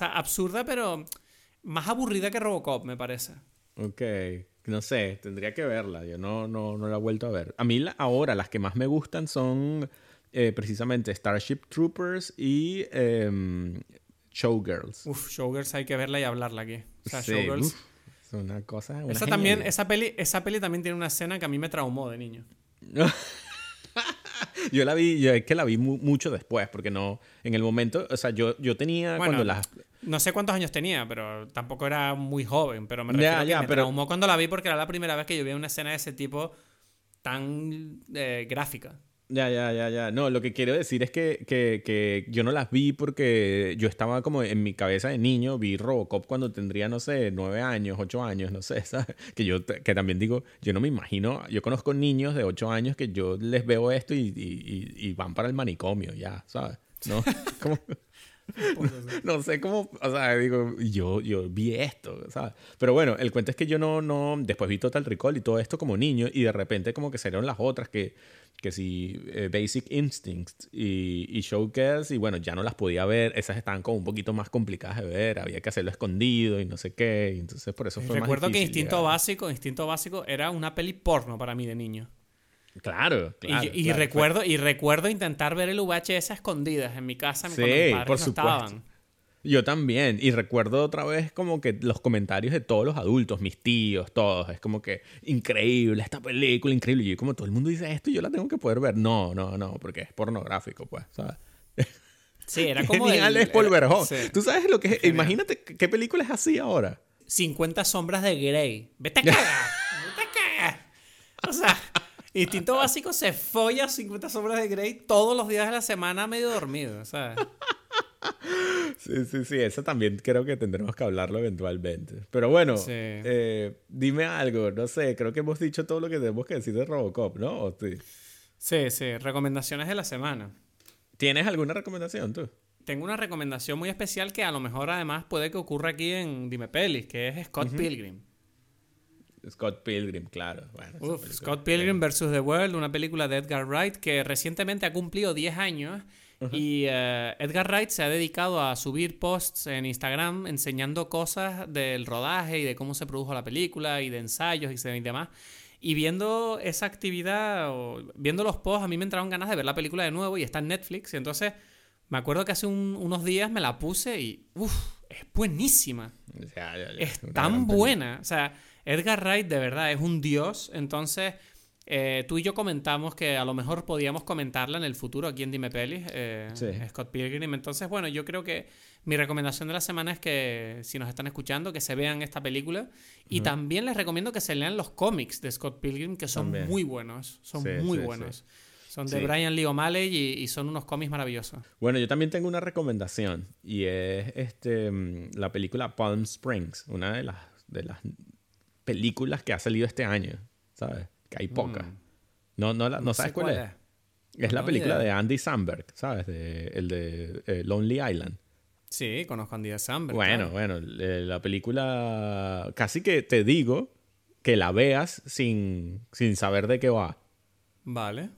absurda, pero más aburrida que Robocop, me parece. Ok. No sé, tendría que verla. Yo no, no, no la he vuelto a ver. A mí ahora las que más me gustan son eh, precisamente Starship Troopers y em, Showgirls. Uf, Showgirls hay que verla y hablarla aquí. O sea, Showgirls. es una cosa. esa, también, esa, peli, esa peli también tiene una escena que a mí me traumó de niño. yo la vi, yo es que la vi mucho después, porque no, en el momento, o sea, yo, yo tenía cuando las... No sé cuántos años tenía, pero tampoco era muy joven, pero me refiero que me traumó cuando la vi porque era la primera vez que yo vi una escena de ese tipo tan eh, gráfica. Ya, ya, ya, ya. No, lo que quiero decir es que, que, que, yo no las vi porque yo estaba como en mi cabeza de niño, vi Robocop cuando tendría, no sé, nueve años, ocho años, no sé, ¿sabes? Que yo que también digo, yo no me imagino, yo conozco niños de ocho años que yo les veo esto y, y, y van para el manicomio, ya, ¿sabes? ¿No? Como no sé cómo, o sea, digo, yo, yo vi esto, ¿sabes? Pero bueno, el cuento es que yo no, no, después vi Total Recall y todo esto como niño y de repente como que salieron las otras que, que si eh, Basic Instincts y, y Showcase y bueno, ya no las podía ver, esas estaban como un poquito más complicadas de ver, había que hacerlo escondido y no sé qué, y entonces por eso fue Recuerdo más que Instinto Básico, Instinto Básico era una peli porno para mí de niño. Claro, claro. Y, recuerdo, y recuerdo intentar ver el VHS a escondidas en mi casa sí, cuando por supuesto. estaban. Yo también. Y recuerdo otra vez como que los comentarios de todos los adultos, mis tíos, todos. Es como que increíble, esta película, increíble. Y yo como todo el mundo dice esto, yo la tengo que poder ver. No, no, no, porque es pornográfico, pues, ¿sabes? Sí, era como... Genial es Paul ¿Tú sabes lo que es? Imagínate qué película es así ahora. 50 sombras de Grey. Vete a cagar. Vete a cagar. O sea... Instinto básico se folla 50 sombras de Grey todos los días de la semana medio dormido, ¿sabes? Sí, sí, sí, eso también creo que tendremos que hablarlo eventualmente. Pero bueno, eh, dime algo, no sé, creo que hemos dicho todo lo que tenemos que decir de Robocop, ¿no? sí? sí, sí, recomendaciones de la semana. ¿Tienes alguna recomendación tú? Tengo una recomendación muy especial que a lo mejor además puede que ocurra aquí en Dime Pelis, que es Scott Pilgrim. Scott Pilgrim, claro. Scott Pilgrim vs. The World, una película de Edgar Wright que recientemente ha cumplido 10 años. Y eh, Edgar Wright se ha dedicado a subir posts en Instagram enseñando cosas del rodaje y de cómo se produjo la película y de ensayos y demás. Y viendo esa actividad, o viendo los posts, a mí me entraron ganas de ver la película de nuevo y está en Netflix. Y entonces me acuerdo que hace unos días me la puse y, uff, es buenísima. es tan buena. O sea, Edgar Wright de verdad es un dios, entonces eh, tú y yo comentamos que a lo mejor podíamos comentarla en el futuro aquí en Dime Pelis, eh, Scott Pilgrim. Entonces, bueno, yo creo que mi recomendación de la semana es que si nos están escuchando, que se vean esta película. Y también les recomiendo que se lean los cómics de Scott Pilgrim, que son muy buenos. Son muy buenos. Son de Brian Lee O'Malley y, y, son unos cómics maravillosos. Bueno, yo también tengo una recomendación y es este, mm, la película Palm Springs, una de las, de las películas que ha salido este año, ¿sabes? Que hay pocas. Mm. No, no, la- no, sabes cuál, es. Es la película idea. de Andy Samberg, ¿sabes? De, el de eh, Lonely Island. Sí, conozco a Andy Samberg. Bueno, bueno, eh, la película casi que te digo que la veas sin, sin saber de qué va. Vale.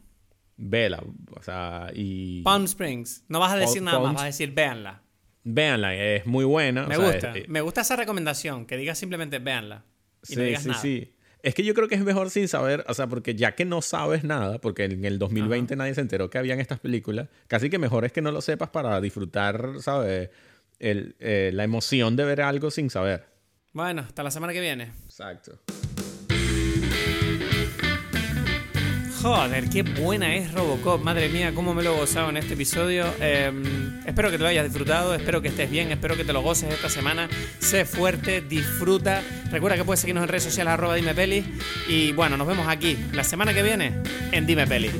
Vela, o sea, y Palm Springs. No vas a decir Palm- nada más, vas a decir véanla. véanla, es muy buena. Me o sea, gusta. es- eh, Me gusta esa recomendación, que digas simplemente véanla. Y no sí, digas sí, nada. sí. Es que yo creo que es mejor sin saber, o sea, porque ya que no sabes nada, porque en el 2020 nadie se enteró que habían estas películas, casi que mejor es que no lo sepas para disfrutar, ¿sabes? El, eh, la emoción de ver algo sin saber. Bueno, hasta la semana que viene. Exacto. Joder, qué buena es Robocop. Madre mía, cómo me lo he gozado en este episodio. Eh, espero que te lo hayas disfrutado, espero que estés bien, espero que te lo goces esta semana. Sé fuerte, disfruta. Recuerda que puedes seguirnos en redes sociales arroba Dime Peli. Y bueno, nos vemos aquí la semana que viene en Dime Peli.